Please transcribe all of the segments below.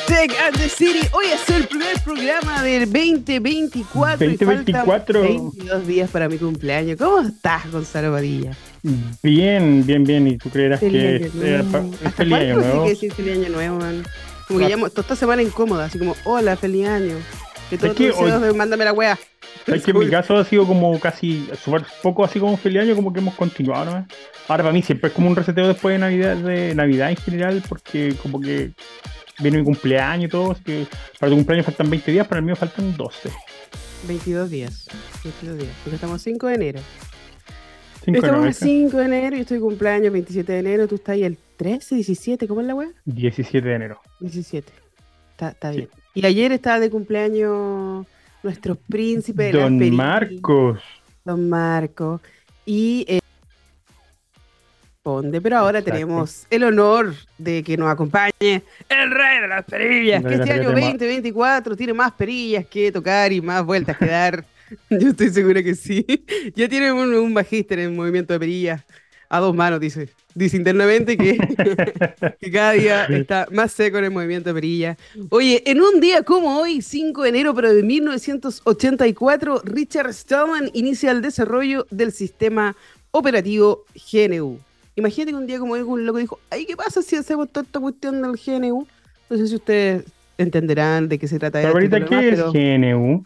Tech and the City. Hoy es el primer programa del 2024. 2024. 22 días para mi cumpleaños. ¿Cómo estás, Gonzalo Padilla? Bien, bien, bien. ¿Y tú creerás que es, feliz año nuevo? que decir feliz año nuevo, man? Como que llamo, toda esta semana incómoda, así como, hola, feliz año. Que todos tus deseos mándame la wea. Es que en mi caso ha sido como casi súper poco así como feliz año, como que hemos continuado, ¿no? Ahora para mí siempre es como un reseteo después de Navidad, de Navidad en general, porque como que viene mi cumpleaños y todo, así que para tu cumpleaños faltan 20 días, para el mío faltan 12. 22 días, 22 días, porque estamos 5 de enero. estamos el 5 de enero, yo estoy cumpleaños 27 de enero, tú estás ahí el 13, 17, ¿cómo es la web? 17 de enero. 17, está, está bien. Y ayer estaba de cumpleaños nuestro príncipe de Don Marcos. Don Marcos. Y eh, pero ahora tenemos el honor de que nos acompañe el rey de las perillas, que este año 2024 tiene más perillas que tocar y más vueltas que dar. Yo estoy segura que sí. Ya tiene un, un magíster en movimiento de perillas a dos manos, dice. Dice internamente que, que, cada día está más seco en el movimiento de perilla. Oye, en un día como hoy, 5 de enero pero de 1984, Richard Stallman inicia el desarrollo del sistema operativo GNU. Imagínate que un día como un loco dijo, ay, ¿qué pasa si hacemos toda esta cuestión del GNU? No sé si ustedes entenderán de qué se trata. Pero ahorita, ¿qué es GNU?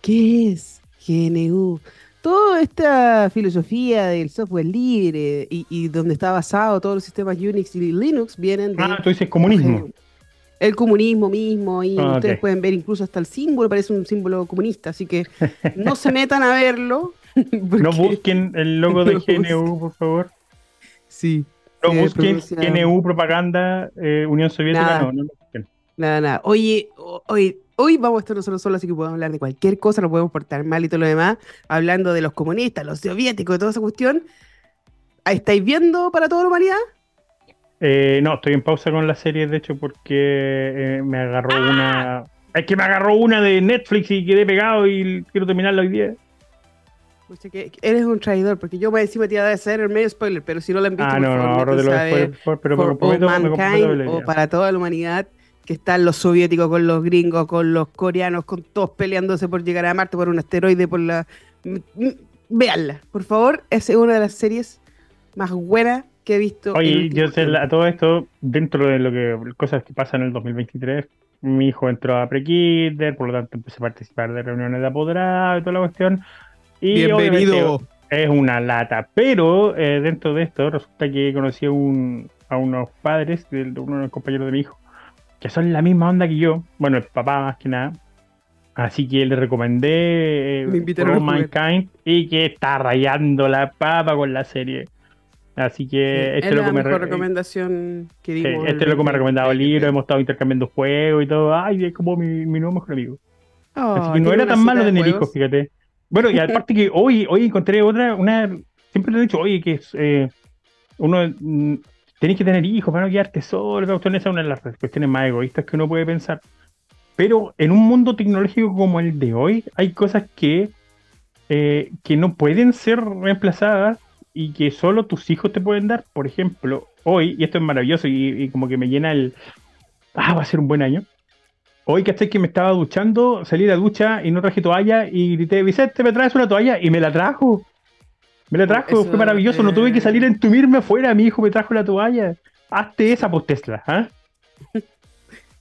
¿Qué es GNU? Toda esta filosofía del software libre y, donde está basado todos los sistemas Unix y Linux vienen de... Ah, tú dices comunismo. El comunismo mismo, y ah, ustedes pueden ver incluso hasta el símbolo, parece un símbolo comunista, así que no se metan a verlo. No busquen el logo de GNU, por favor. Sí. No busquen GNU, propaganda, eh, Unión Soviética, no, no lo busquen. Nada, nada. Oye, oye, hoy vamos a estar nosotros solos, así que podemos hablar de cualquier cosa, no podemos portar mal y todo lo demás, hablando de los comunistas, los soviéticos, de toda esa cuestión. ¿Estáis viendo para toda la humanidad? Eh, no, estoy en pausa con la serie, de hecho, porque eh, me agarró ¡Ah! una. Es que me agarró una de Netflix y quedé pegado y quiero terminarla hoy día. Que eres un traidor, porque yo voy a decir a hacer el medio spoiler, pero si no la han visto, ah, no, no, ahora de lo pero me comprometo, o para toda la humanidad, que están los soviéticos con los gringos, con los coreanos, con todos peleándose por llegar a Marte por un asteroide, por la... Veanla, por favor, es una de las series más buenas que he visto. Oye, yo sé, a todo esto, dentro de lo que cosas que pasan en el 2023, mi hijo entró a pre por lo tanto empecé a participar de reuniones de apoderado y toda la cuestión. Y Bienvenido. Es una lata, pero eh, dentro de esto resulta que conocí a, un, a unos padres de uno de los compañeros de mi hijo que son la misma onda que yo, bueno, el papá más que nada. Así que le recomendé eh, Mankind y que está rayando la papa con la serie. Así que este es lo que me recomendación que digo. este es lo que me ha recomendado el libro, hemos estado intercambiando juegos y todo. Ay, es como mi, nuevo mejor amigo. Oh, Así que no era tan malo tener hijos, fíjate. Bueno, y aparte que hoy, hoy encontré otra, una, siempre le he dicho, oye, que es eh, uno mm, tenéis que tener hijos para no quedarte solo. Esa es una de las cuestiones más egoístas que uno puede pensar. Pero en un mundo tecnológico como el de hoy, hay cosas que, eh, que no pueden ser reemplazadas y que solo tus hijos te pueden dar. Por ejemplo, hoy, y esto es maravilloso y, como que me llena el. Ah, va a ser un buen año. Hoy, que que me estaba duchando, salí de la ducha y no traje toalla y grité, Vicente, ¿me traes una toalla? Y me la trajo. Me la trajo, fue maravilloso. No tuve que salir a entumirme afuera. Mi hijo me trajo la toalla. Hazte esa, pues Tesla. ¿ah?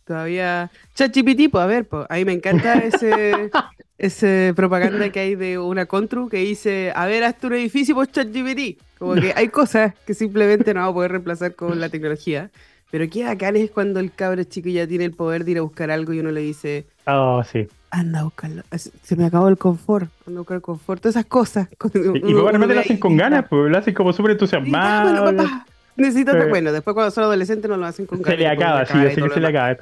Todavía. ChatGPT, pues a ver, pues. A mí me encanta ese, ese propaganda que hay de una Contru que dice: A ver, hazte un edificio, pues ChatGPT. Como que hay cosas que simplemente no vamos a poder reemplazar con la tecnología. Pero qué bacán es cuando el cabro chico ya tiene el poder de ir a buscar algo y uno le dice: Oh, sí anda a buscarlo. Se me acabó el confort. Anda a buscar el confort. Todas esas cosas. Y, probablemente lo hacen con ganas, pues lo hacen como súper entusiasmado. Bueno, papá. Necesito pero, bueno, después cuando son adolescentes no lo hacen con ganas. Se le acaba, sí, yo sé que se le acaba.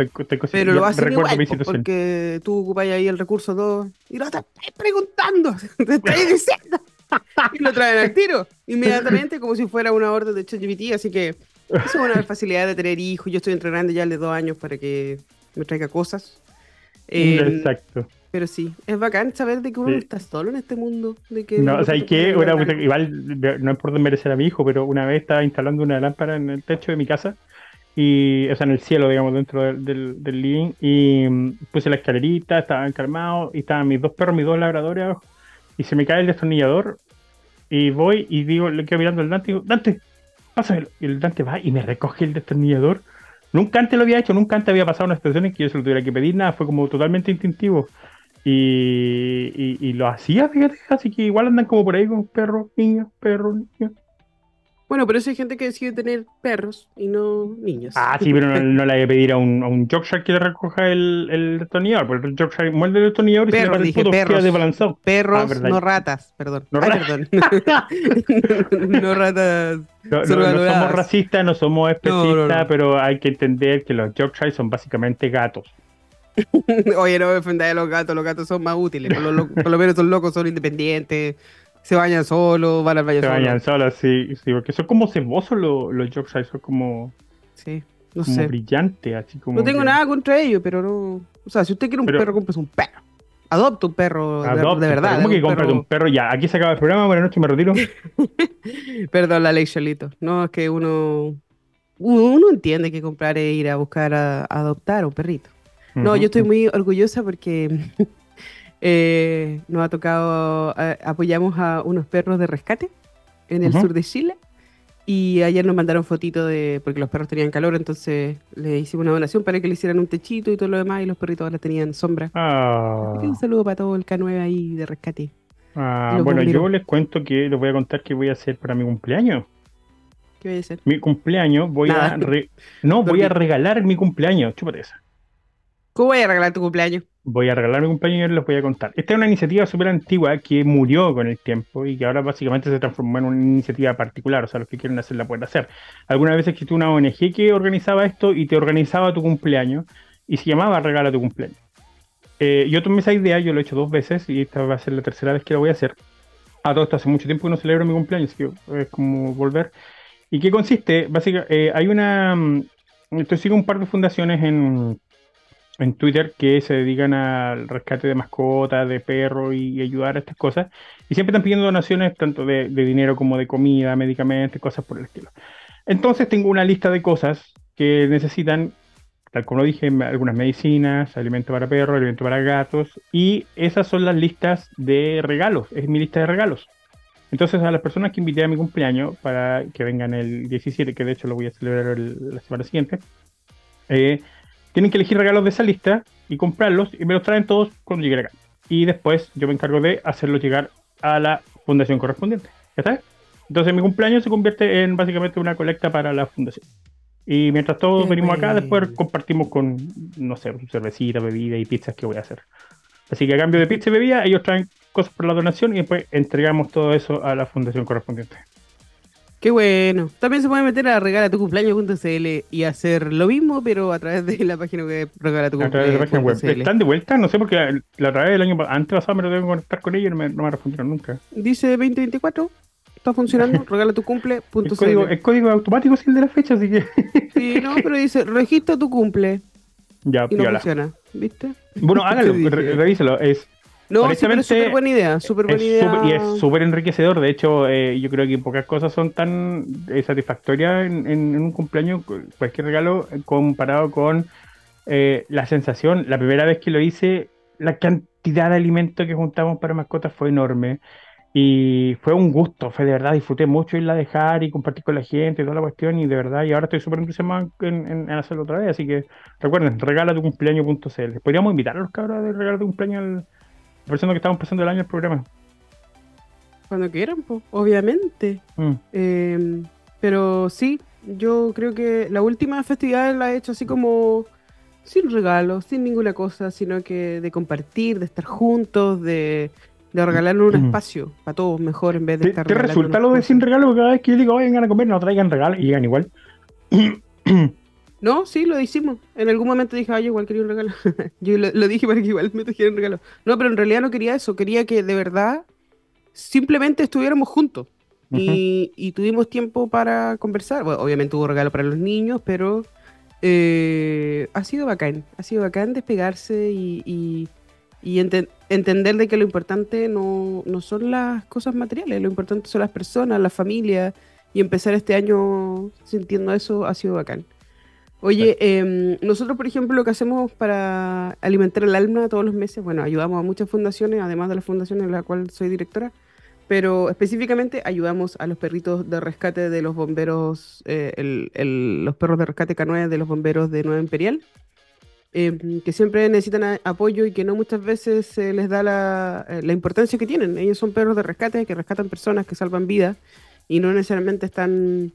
pero lo hacen igual, porque tú ocupas ahí el recurso todo y lo estás preguntando, te estás diciendo. y lo traen al tiro, inmediatamente, como si fuera una orden de ChatGPT. Así que es una facilidad de tener hijos. Yo estoy entrenando ya de dos años para que me traiga cosas. Exacto. Pero sí, es bacán saber de que uno no está solo en este mundo. De que no, o sea, que igual no es por desmerecer a mi hijo, pero una vez estaba instalando una lámpara en el techo de mi casa y, o sea, en el cielo, digamos, dentro del, del, living, y mm, puse la escalerita, estaban calmados, y estaban mis dos perros, mis dos labradores abajo, y se me cae el destornillador, y voy y digo, le quedo mirando al Dante y digo, Dante, Y el Dante va y me recoge el destornillador. Nunca antes lo había hecho, nunca antes había pasado una situación en que yo se lo tuviera que pedir, nada, fue como totalmente instintivo. Y, y, lo hacía, fíjate, así que igual andan como por ahí con perros, niños, perros, niños. Bueno, pero eso hay gente que decide tener perros y no niños. Ah, sí, pero no, le hay que pedir a un, a un Yorkshire que le recoja el, el destornillador, porque el Yorkshire muerde el destornillador y perros, se le dije, perros, queda Perros, ah, no ratas, perdón. No, perdón. no ratas. No, somos racistas, no somos especistas, pero hay que entender que los Yorkshire son básicamente gatos. Oye, no me ofendáis a los gatos, los gatos son más útiles, por lo, por lo menos son locos, son independientes, se bañan solos, van al baño Se bañan solos, sí, sí, porque son como cebosos los, los Yorkshire, son como. Sí, no como sé. brillantes, así como. No tengo nada contra ellos, pero no. O sea, si usted quiere un perro, compres un perro. Adopta un perro de, verdad. ¿Cómo que compras un perro? Ya, aquí se acaba el programa, buenas noches, me retiro. Perdón, la ley Cholito. No, es que uno. Uno entiende que comprar es ir a buscar a, adoptar un perrito. No, yo estoy muy orgullosa porque eh, nos ha tocado, apoyamos a unos perros de rescate en el sur de Chile. Y ayer nos mandaron fotitos de, porque los perros tenían calor, entonces le hicimos una donación para que le hicieran un techito y todo lo demás, y los perritos ahora tenían sombra. Ah. un saludo para todo el K9 ahí de rescate. Ah, bueno, yo les cuento que les voy a contar qué voy a hacer para mi cumpleaños. ¿Qué voy a hacer? Mi cumpleaños voy a... No, voy a regalar mi cumpleaños, chúpate esa. ¿Cómo voy a regalar tu cumpleaños? Voy a regalar mi cumpleaños y les voy a contar. Esta es una iniciativa súper antigua que murió con el tiempo y que ahora básicamente se transformó en una iniciativa particular. O sea, los que quieren hacerla pueden hacer. Algunas veces existió una ONG que organizaba esto y te organizaba tu cumpleaños y se llamaba Regala tu cumpleaños. Eh, yo tomé esa idea, yo lo he hecho dos veces y esta va a ser la tercera vez que lo voy a hacer. A todo esto hace mucho tiempo que no celebro mi cumpleaños, que es como volver. ¿Y qué consiste? Básicamente, eh, hay una. Mm, esto sigue un par de fundaciones en en Twitter que se dedican al rescate de mascotas, de perros y, ayudar a estas cosas. Y siempre están pidiendo donaciones tanto de, dinero como de comida, medicamentos, cosas por el estilo. Entonces tengo una lista de cosas que necesitan, tal como lo dije, algunas medicinas, alimento para perros, alimento para gatos. Y esas son las listas de regalos. Es mi lista de regalos. Entonces a las personas que invité a mi cumpleaños para que vengan el 17, que de hecho lo voy a celebrar la semana siguiente, eh, tienen que elegir regalos de esa lista y comprarlos y me los traen todos cuando lleguen acá. Y después yo me encargo de hacerlos llegar a la fundación correspondiente. ¿Ya está? Entonces mi cumpleaños se convierte en básicamente una colecta para la fundación. Y mientras todos venimos acá, después compartimos con, no sé, cervecita, bebida y pizzas que voy a hacer. Así que a cambio de pizza y bebida, ellos traen cosas por la donación y después entregamos todo eso a la fundación correspondiente. Qué bueno. También se puede meter a regalatucumpleaños.cl y hacer lo mismo, pero a través de la página web regalatucumpleaños. ¿Están de vuelta? No sé, porque la, otra vez del año antes pasado me lo tengo que conectar con ellos y no me, no me respondieron nunca. Dice 2024. Está funcionando, regalatucumple.cl. El código, el código automático es el de la fecha, así que. Sí, no, pero dice registra tu cumple. Ya, y no funciona, ¿viste? Bueno, hágalo, revíselo. Es no, sí, es súper buena idea, súper buena idea. y es súper enriquecedor. De hecho, eh, yo creo que pocas cosas son tan eh, satisfactorias en, un cumpleaños, cualquier regalo, eh, comparado con la sensación. La primera vez que lo hice, la cantidad de alimento que juntamos para mascotas fue enorme. Y fue un gusto, fue de verdad, disfruté mucho irla a dejar y compartir con la gente y toda la cuestión. Y de verdad, y ahora estoy súper entusiasmado en, en, hacerlo otra vez. Así que recuerden, regala tu cumpleaños.cl. Podríamos invitar a los cabros de regalo tu cumpleaños al Aprovechando que estamos pasando el año el programa. Cuando quieran, pues, obviamente. Mm. Em, pero sí, yo creo que la última festividad la he hecho así como sin regalos, sin ninguna cosa, sino que de compartir, de estar juntos, de, de regalarnos un mm. espacio para todos mejor en vez de estar ¿Te resulta lo de sin regalo? Cada vez que yo digo, vengan a comer, no traigan regalos y llegan igual. No, sí, lo hicimos. En algún momento dije, ay, igual quería un regalo. yo lo, dije para que igual me trajeran un regalo. No, pero en realidad no quería eso. Quería que de verdad simplemente estuviéramos juntos. y, tuvimos tiempo para conversar. Bueno, obviamente hubo regalo para los niños, pero eh, ha sido bacán. Ha sido bacán despegarse y, entender de que lo importante no, no son las cosas materiales, lo importante son las personas, la familia. Y empezar este año sintiendo eso ha sido bacán. Oye, em, nosotros, por ejemplo, lo que hacemos para alimentar el alma todos los meses, bueno, ayudamos a muchas fundaciones, además de la fundación en la cual soy directora, pero específicamente ayudamos a los perritos de rescate de los bomberos, eh, los perros de rescate K9 de los bomberos de Nueva Imperial, em, que siempre necesitan apoyo y que no muchas veces se les da la, eh, la importancia que tienen. Ellos son perros de rescate que rescatan personas, que salvan vidas y no necesariamente están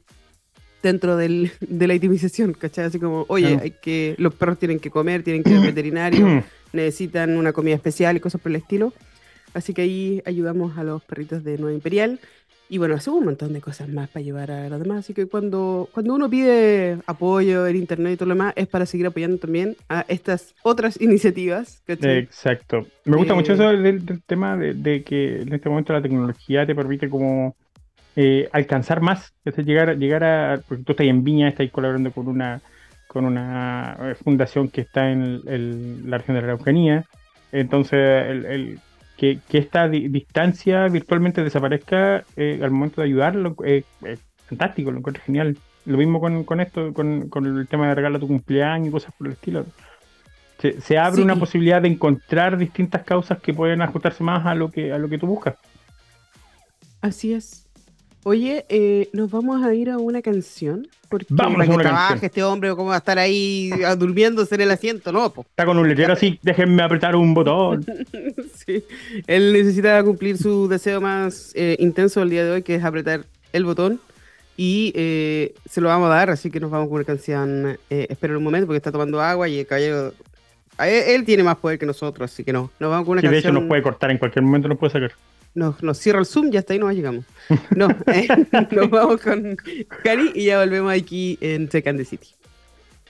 dentro del, de la itemización, ¿cachai? Así como, oye, hay que, los perros tienen que comer, tienen que ir al veterinario, necesitan una comida especial y cosas por el estilo. Así que ahí ayudamos a los perritos de Nueva Imperial. Y bueno, hacemos un montón de cosas más para ayudar a los demás. Así que cuando, cuando uno pide apoyo en internet y todo lo demás, es para seguir apoyando también a estas otras iniciativas. Exacto. Me gusta mucho eh, eso del, tema de, de, que en este momento la tecnología te permite como eh, alcanzar más, es llegar, llegar a, porque tú estás en Viña, estás colaborando con una, con una eh, fundación que está en la región de la Araucanía, entonces el, que, esta distancia virtualmente desaparezca eh, al momento de ayudarlo es fantástico, lo encuentro genial. Lo mismo con, esto, con, el tema de regalar tu cumpleaños y cosas por el estilo. Se, abre una posibilidad de encontrar distintas causas que pueden ajustarse más a lo que, a lo que tú buscas. Así es. Oye, eh, nos vamos a ir a una canción. Porque vamos a una canción. este hombre, ¿cómo va a estar ahí durmiéndose en el asiento? No, Está con un letrero así, déjenme apretar un botón. sí, él necesita cumplir su deseo más eh, intenso el día de hoy, que es apretar el botón. Y eh, se lo vamos a dar, así que nos vamos con una canción. espero un momento, porque está tomando agua y el caballero. Él, tiene más poder que nosotros, así que no. Nos vamos con una canción. de hecho, nos puede cortar en cualquier momento, nos puede sacar nos, nos cierra el Zoom, ya está ahí nos llegamos. No, eh, nos vamos con Cari y ya volvemos aquí en Second City.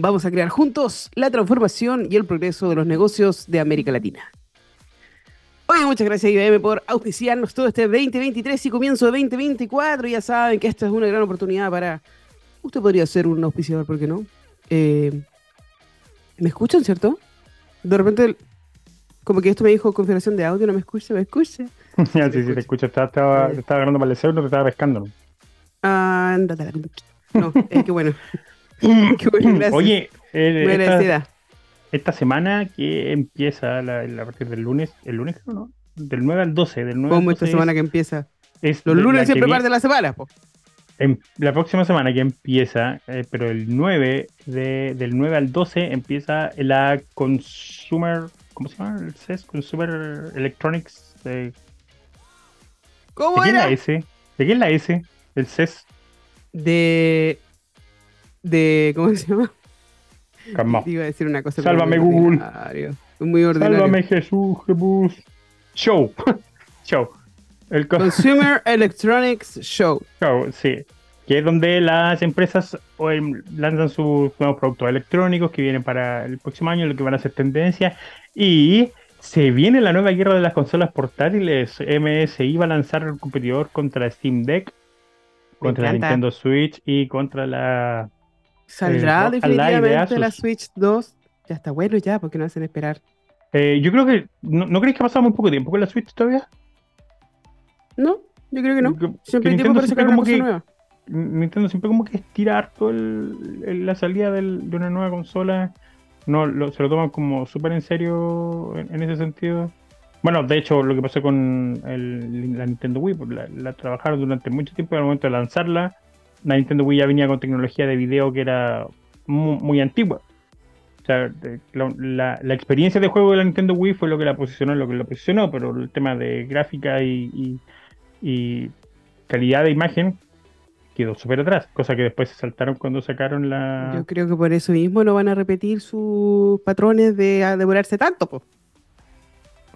Vamos a crear juntos la transformación y el progreso de los negocios de América Latina. Oye, muchas gracias IBM por auspiciarnos todo este 2023 y comienzo de 2024. Ya saben que esta es una gran oportunidad para... Usted podría ser un auspiciador, ¿por qué no? Eh, ¿Me escuchan, cierto? De repente, como que esto me dijo configuración de audio, no me escucha, me escucha. sí, sí, te escucho. Estaba, estaba, estaba agarrando para el cerebro, te estaba pescando. Ah, no, es que bueno. Oye, eh, esta, semana que empieza la, a partir del lunes, el lunes creo, ¿no? Del 9 al 12. Del 9 ¿Cómo esta semana que empieza? Los lunes siempre parte de la semana, la próxima semana que empieza, eh, pero el 9, de, del 9 al 12 empieza la Consumer, ¿cómo se llama? El CES, Consumer Electronics. De, ¿Cómo ¿de era? la S? ¿De qué es la S? El CES. De de. ¿Cómo se llama? Calma. Iba a decir una cosa. Sálvame, Google. Muy ordinario. Sálvame, Jesús, Jesús. Show. Show. El Consumer Electronics Show. Show, sí. Que es donde las empresas lanzan sus nuevos productos electrónicos que vienen para el próximo año, lo que van a ser tendencia. Y se viene la nueva guerra de las consolas portátiles. MSI va a lanzar el competidor contra Steam Deck, contra la Nintendo Switch y contra la ¿Saldrá eh, definitivamente la Switch 2? Ya está bueno ya, porque no hacen esperar. Eh, yo creo que. ¿no, ¿no, crees que ha pasado muy poco tiempo con la Switch todavía? No, yo creo que no. siempre hay tiempo para sacar una cosa nueva. Nintendo siempre como que estira harto el, la salida de una nueva consola. No, se lo toman como súper en serio en, ese sentido. Bueno, de hecho, lo que pasó con la Nintendo Wii, pues la, trabajaron durante mucho tiempo y al momento de lanzarla la Nintendo Wii ya venía con tecnología de video que era muy, antigua. O sea, la, experiencia de juego de la Nintendo Wii fue lo que la posicionó, lo que la posicionó, pero el tema de gráfica y, calidad de imagen quedó súper atrás, cosa que después se saltaron cuando sacaron la... Yo creo que por eso mismo no van a repetir sus patrones de demorarse tanto, pues.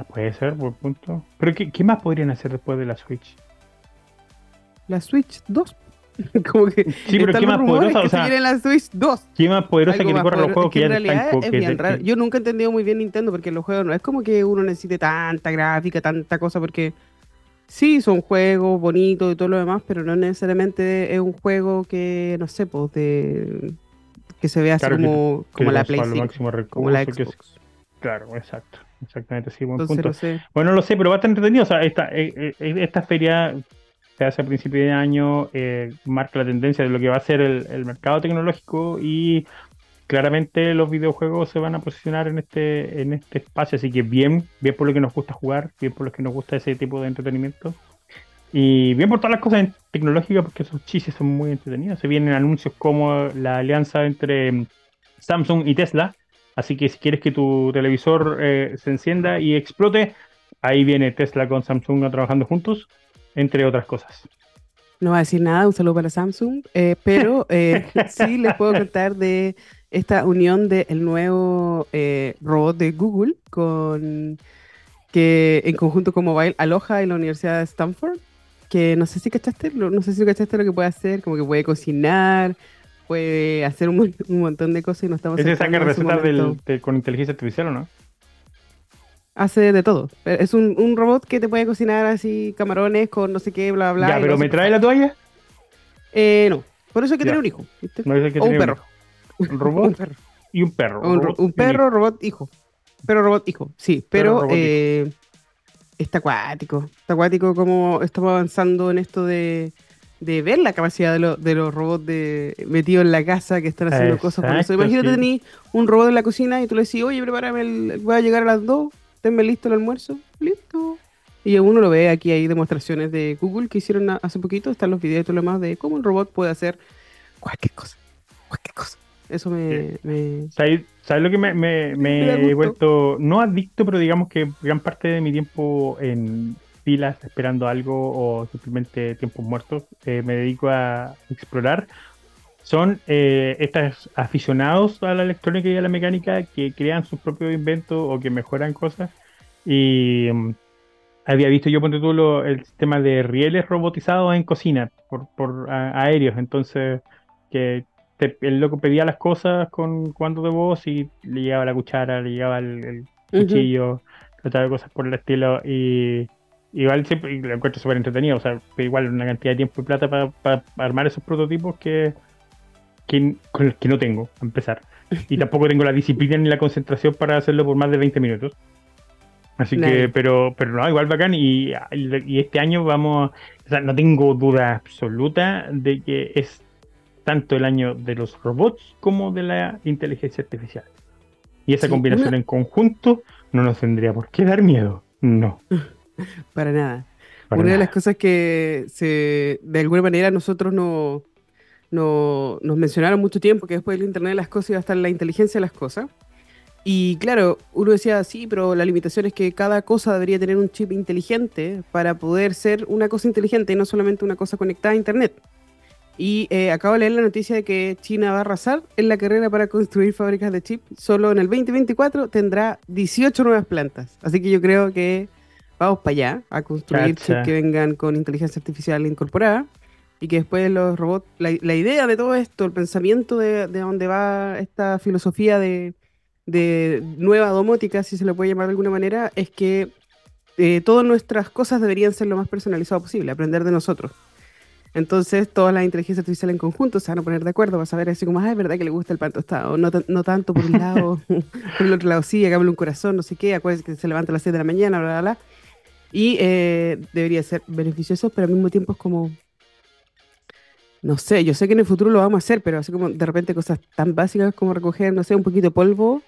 Puede ser, por punto. Pero ¿qué, ¿qué, más podrían hacer después de la Switch? La Switch 2. como que sí, pero ¿qué más poderosa? o sea, la Switch 2. ¿Qué más poderosa que te corra los juegos que, ya en realidad están, es bien raro. Yo nunca he entendido muy bien Nintendo porque los juegos no es como que uno necesite tanta gráfica, tanta cosa, porque sí, son juegos bonitos y todo lo demás, pero no necesariamente es un juego que, no sé, pues de que se vea así como, como la PlayStation, como la Xbox. claro, exacto. Exactamente, sí, buen punto. Bueno, lo sé, pero va a estar entretenido. O sea, esta, eh, eh, esta feria se hace a principio de año, eh, marca la tendencia de lo que va a ser el, mercado tecnológico y claramente los videojuegos se van a posicionar en este, en este espacio, así que bien, bien por lo que nos gusta jugar, bien por lo que nos gusta ese tipo de entretenimiento. Y bien por todas las cosas tecnológicas, porque esos chistes son muy entretenidos. Se vienen anuncios como la alianza entre Samsung y Tesla. Así que si quieres que tu televisor eh, se encienda y explote, ahí viene Tesla con Samsung trabajando juntos entre otras cosas. No va a decir nada, un saludo para Samsung, eh, pero eh, sí les puedo contar de esta unión del nuevo eh, robot de Google con que en conjunto con Mobile Aloha y la Universidad de Stanford, que no sé si cachaste, no sé si cachaste lo que puede hacer, como que puede cocinar, puede hacer un, montón de cosas y no estamos... ¿Es esa recetas con inteligencia artificial o no? Hace de todo. Es un, un, robot que te puede cocinar así camarones con no sé qué, bla, bla. Ya, pero ¿me trae la toalla? Eh, no. Por eso hay que tener un hijo. o un perro. Un, robot un perro. y un perro. Un, perro, robot, hijo. Perro, robot, hijo. Sí, pero eh, está acuático. Está acuático como estamos avanzando en esto de, de ver la capacidad de, de los robots de, metidos en la casa que están haciendo cosas por eso. Imagínate sí. tener un robot en la cocina y tú le decís, oye, prepárame, el, voy a llegar a las 2 tenme listo el almuerzo, listo. Y uno lo ve aquí, hay demostraciones de Google que hicieron hace poquito, están los videos y todo lo demás de cómo un robot puede hacer cualquier cosa, cualquier cosa. Eso me... ¿Sabes, lo que me, me, he vuelto, no adicto, pero digamos que gran parte de mi tiempo en filas esperando algo o simplemente tiempos muertos, eh, me dedico a explorar son eh, estos aficionados a la electrónica y a la mecánica que crean sus propios inventos o que mejoran cosas. Y mm, había visto yo, ponte tú, el sistema de rieles robotizados en cocina por, por aéreos. Entonces, que el loco pedía las cosas con cuando de voz y le llegaba la cuchara, le llegaba el, cuchillo, otra cosas por el estilo. Y igual siempre lo encuentro súper entretenido. O sea, igual una cantidad de tiempo y plata para armar esos prototipos que que, con el que no tengo, a empezar. Y tampoco tengo la disciplina ni la concentración para hacerlo por más de 20 minutos. Así que, pero, pero no, igual bacán. Y, y este año vamos, o sea, no tengo duda absoluta de que es tanto el año de los robots como de la inteligencia artificial. Y esa combinación en conjunto no nos tendría por qué dar miedo. No. Para nada. Una de las cosas que se, de alguna manera nosotros no, no, nos mencionaron mucho tiempo que después del Internet de las cosas iba a estar la inteligencia de las cosas. Y claro, uno decía, sí, pero la limitación es que cada cosa debería tener un chip inteligente para poder ser una cosa inteligente y no solamente una cosa conectada a Internet. Y eh, acabo de leer la noticia de que China va a arrasar en la carrera para construir fábricas de chip. Solo en el 2024 tendrá 18 nuevas plantas. Así que yo creo que vamos para allá a construir chips que vengan con inteligencia artificial incorporada y que después los robots, la, idea de todo esto, el pensamiento de, de dónde va esta filosofía de, nueva domótica, si se lo puede llamar de alguna manera, es que eh, todas nuestras cosas deberían ser lo más personalizado posible, aprender de nosotros. Entonces, todas las inteligencias artificiales en conjunto se van a poner de acuerdo, para saber así como, ah, es verdad que le gusta el pan tostado, no, no tanto por un lado, por el otro lado sí, hagámosle un corazón, no sé qué, acuérdense que se levanta a las 6 de la mañana, bla, bla, bla. Y eh, debería ser beneficioso, pero al mismo tiempo es como, no sé, yo sé que en el futuro lo vamos a hacer, pero así como de repente cosas tan básicas como recoger, no sé, un poquito de polvo,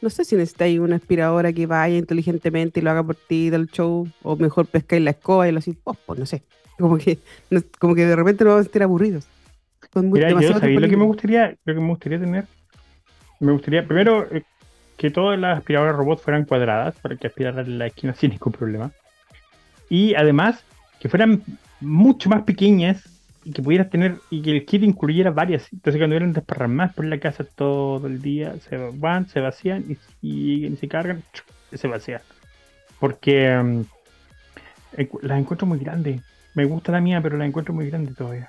no sé si necesitáis una aspiradora que vaya inteligentemente y lo haga por ti del show, o mejor pescáis la escoba y lo así, oh, pues no sé, como que, como que de repente lo vamos a sentir aburridos. Mira, yo lo que me gustaría, lo que me gustaría tener, me gustaría primero eh, que todas las aspiradoras robots fueran cuadradas para que aspiraran la esquina sin ningún problema. Y además que fueran mucho más pequeñas y que pudieras tener y que el kit incluyera varias. Entonces cuando eran desparramadas por la casa todo el día, se van, se vacían y, y se cargan, se vacían. Porque um, las encuentro muy grandes. Me gusta la mía, pero la encuentro muy grande todavía.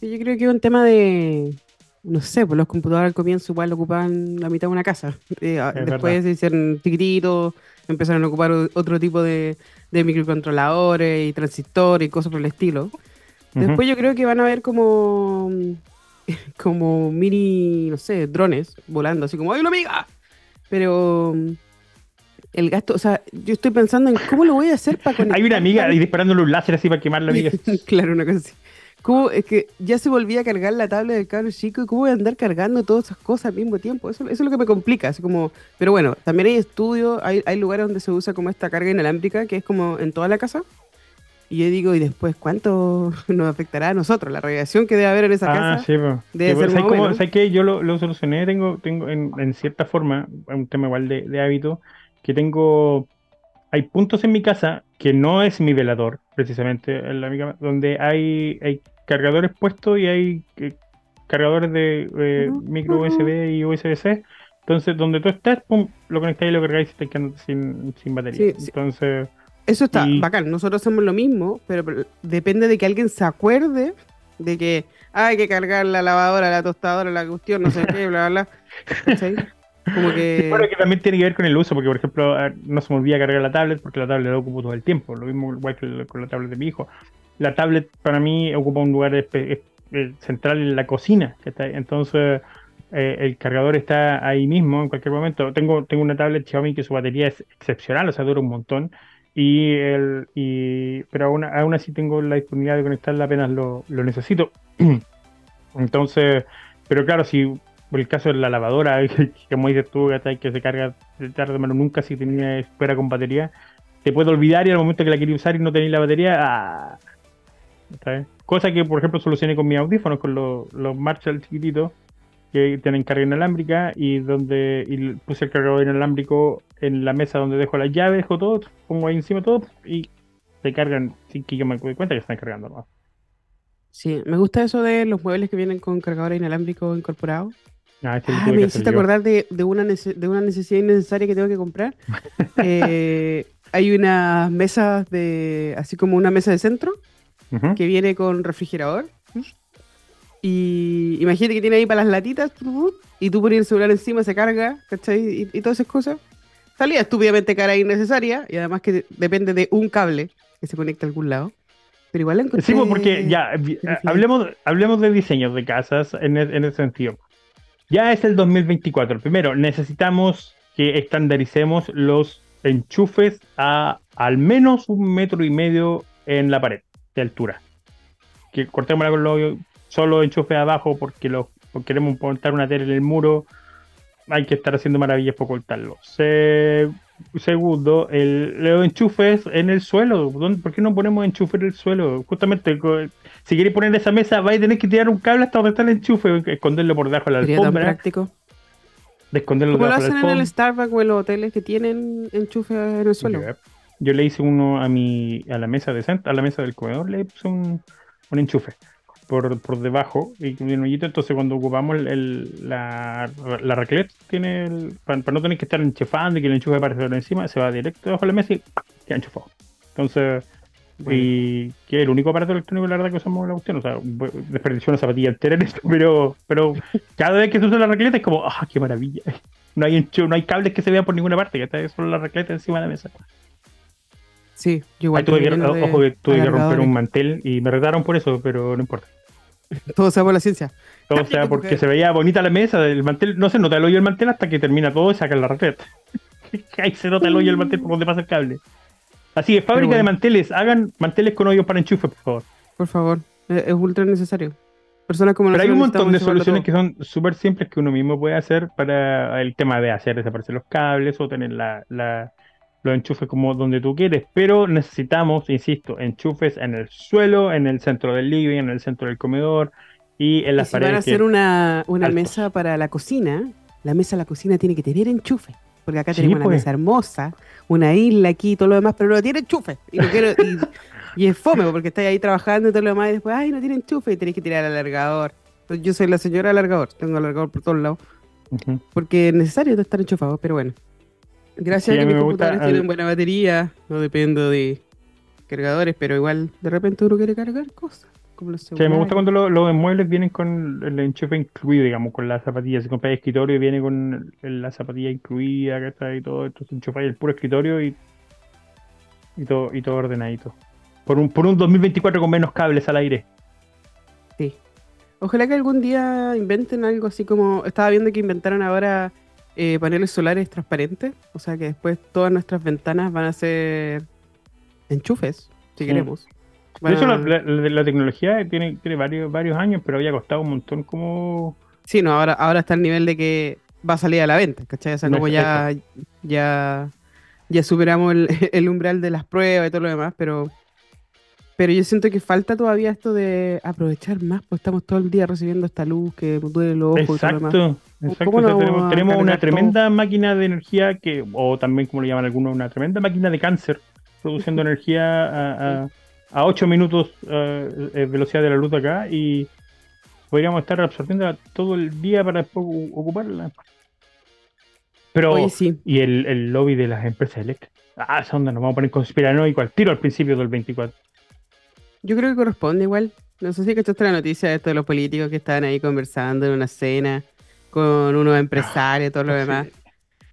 Yo creo que es un tema de, no sé, pues los computadores al comienzo igual ocupaban la mitad de una casa. Eh, después se hicieron chiquititos, empezaron a ocupar otro tipo de, microcontroladores y transistores y cosas por el estilo. Después yo creo que van a ver como, como mini, no sé, drones volando, así como ¡ay, una amiga! Pero el gasto, o sea, yo estoy pensando en cómo lo voy a hacer para conectar. Hay una amiga y disparándole un láser así para quemar la amiga. claro, una cosa así. ¿Cómo, es que ya se volvía a cargar la tablet del cabro chico y cómo voy a andar cargando todas esas cosas al mismo tiempo. Eso, es lo que me complica. Así como, pero bueno, también hay estudios, hay, hay lugares donde se usa como esta carga inalámbrica, que es como en toda la casa. Y yo digo, ¿y después cuánto nos afectará a nosotros? La radiación que debe haber en esa ah, casa. Sí, pues. Debe ser ¿sabes, ¿sabes que Yo lo, lo, solucioné, tengo, tengo en, en, cierta forma, un tema igual de, de hábito, que tengo hay puntos en mi casa que no es mi velador, precisamente, en la, donde hay, hay cargadores puestos y hay eh, cargadores de eh, micro USB y USB-C. Entonces, donde tú estás, pum, lo conectáis y lo cargáis y te quedas sin, sin batería. Entonces. Eso está bacán. Nosotros hacemos lo mismo, pero, depende de que alguien se acuerde de que hay que cargar la lavadora, la tostadora, la cuestión, no sé qué, bla, bla, bla. Como que... bueno, que también tiene que ver con el uso, porque por ejemplo, no se me olvida cargar la tablet porque la tablet la ocupo todo el tiempo. Lo mismo igual que con la tablet de mi hijo la tablet para mí ocupa un lugar central en la cocina. Entonces, eh, el cargador está ahí mismo en cualquier momento. Tengo, tengo una tablet Xiaomi que su batería es excepcional, o sea, dura un montón. Y el, y, pero aún, aún así tengo la disponibilidad de conectarla apenas lo, necesito. Entonces, pero claro, si por el caso de la lavadora, que, como dices tú, que se carga tarde o nunca si tenía fuera con batería, te puede olvidar y al momento que la quería usar y no tenéis la batería, ah, Cosa que, por ejemplo, solucioné con mis audífonos, con los, los Marshall chiquititos, que tienen carga inalámbrica y donde y puse el cargador inalámbrico en la mesa donde dejo las llaves, dejo todo, pongo ahí encima todo y se cargan sin que yo me doy cuenta que están cargando. ¿no? Sí, me gusta eso de los muebles que vienen con cargador inalámbrico incorporado. Ah, ah me hiciste acordar de, de, una de una necesidad innecesaria que tengo que comprar. eh, hay unas mesas de, así como una mesa de centro, que viene con refrigerador. Y imagínate que tiene ahí para las latitas y tú pones el celular encima, se carga, ¿cachai? Y, todas esas cosas. Salía estúpidamente cara e innecesaria y además que depende de un cable que se conecta a algún lado. Pero igual la encontré... porque ya, hablemos, hablemos de diseños de casas en, en ese sentido. Ya es el 2024. Primero, necesitamos que estandaricemos los enchufes a al menos un metro y medio en la pared de altura. Que cortémosla con los solo enchufe abajo porque, lo, queremos montar una tele en el muro. Hay que estar haciendo maravillas para cortarlo. segundo, el, los enchufes en el suelo. ¿Por qué no ponemos enchufe en el suelo? Justamente, si queréis poner esa mesa, vais a tener que tirar un cable hasta donde está el enchufe, esconderlo por debajo de la alfombra. Práctico. De esconderlo Como lo hacen en el Starbucks o en los hoteles que tienen enchufe en el suelo. Yo le hice uno a mi a la mesa de a la mesa del comedor, le puse un, un enchufe por, por debajo y un hoyito. Entonces, cuando ocupamos el, la, la raclette, tiene el, para, no tener que estar enchufando y que el enchufe aparezca por encima, se va directo debajo de la mesa y queda enchufado. Entonces, y que el único aparato electrónico, la verdad, que usamos la cuestión. O sea, desperdició una zapatilla entera en esto, pero, pero cada vez que se usa la raclette es como, ¡ah, qué maravilla! No hay, no hay cables que se vean por ninguna parte, que está solo la raclette encima de la mesa. Sí, yo igual. tuve que, ojo que tuve que romper un mantel y me retaron por eso, pero no importa. Todo sea por la ciencia. Todo sea porque se veía bonita la mesa, del mantel, no se nota el hoyo del mantel hasta que termina todo y saca la raqueta. Ahí se nota el hoyo del mantel por donde pasa el cable. Así es, fábrica de manteles, hagan manteles con hoyos para enchufe, por favor. Por favor, es ultra necesario. Personas como Pero hay un montón de soluciones que son súper simples que uno mismo puede hacer para el tema de hacer desaparecer los cables o tener la, la los enchufes como donde tú quieres, pero necesitamos, insisto, enchufes en el suelo, en el centro del living, en el centro del comedor y en las paredes. Si van a hacer una, una mesa para la cocina, la mesa de la cocina tiene que tener enchufe, porque acá tenemos una pues. mesa hermosa, una isla aquí y todo lo demás, pero no tiene enchufe. Y, y, es fome, porque estáis ahí trabajando y todo lo demás, y después, ay, no tiene enchufe y tenéis que tirar el alargador. Yo soy la señora alargador, tengo alargador por todos lados, porque es necesario estar enchufado, pero bueno. Gracias a que mis computadores tienen buena batería, no dependo de cargadores, pero igual de repente uno quiere cargar cosas. como los Sí, me gusta cuando los muebles vienen con el enchufe incluido, digamos, con la zapatilla. Si compras escritorio, viene con la zapatilla incluida, está Y todo. Entonces enchufáis el puro escritorio y, y, todo, y todo ordenadito. Por un, por un 2024 con menos cables al aire. Sí. Ojalá que algún día inventen algo así como. Estaba viendo que inventaron ahora eh, paneles solares transparentes. O sea que después todas nuestras ventanas van a ser enchufes, si queremos. De hecho, la, tecnología tiene, tiene varios, varios años, pero había costado un montón como... Sí, no, ahora, ahora está el nivel de que va a salir a la venta, ¿cachai? O sea, como ya, ya, ya superamos el, umbral de las pruebas y todo lo demás, pero, pero yo siento que falta todavía esto de aprovechar más, pues estamos todo el día recibiendo esta luz que duele los ojos exacto, y todo lo Exacto, tenemos, una tremenda máquina de energía que, o también como le llaman algunos, una tremenda máquina de cáncer produciendo energía a a 8 minutos uh, velocidad de la luz de acá y podríamos estar absorbiendo todo el día para después ocuparla. Pero, sí. y el, el, lobby de las empresas eléctricas. Ah, esa onda nos vamos a poner conspiranoico al tiro al principio del 24. Yo creo que corresponde igual. No sé si cachaste la noticia de esto de los políticos que estaban ahí conversando en una cena con unos empresarios y todo lo demás.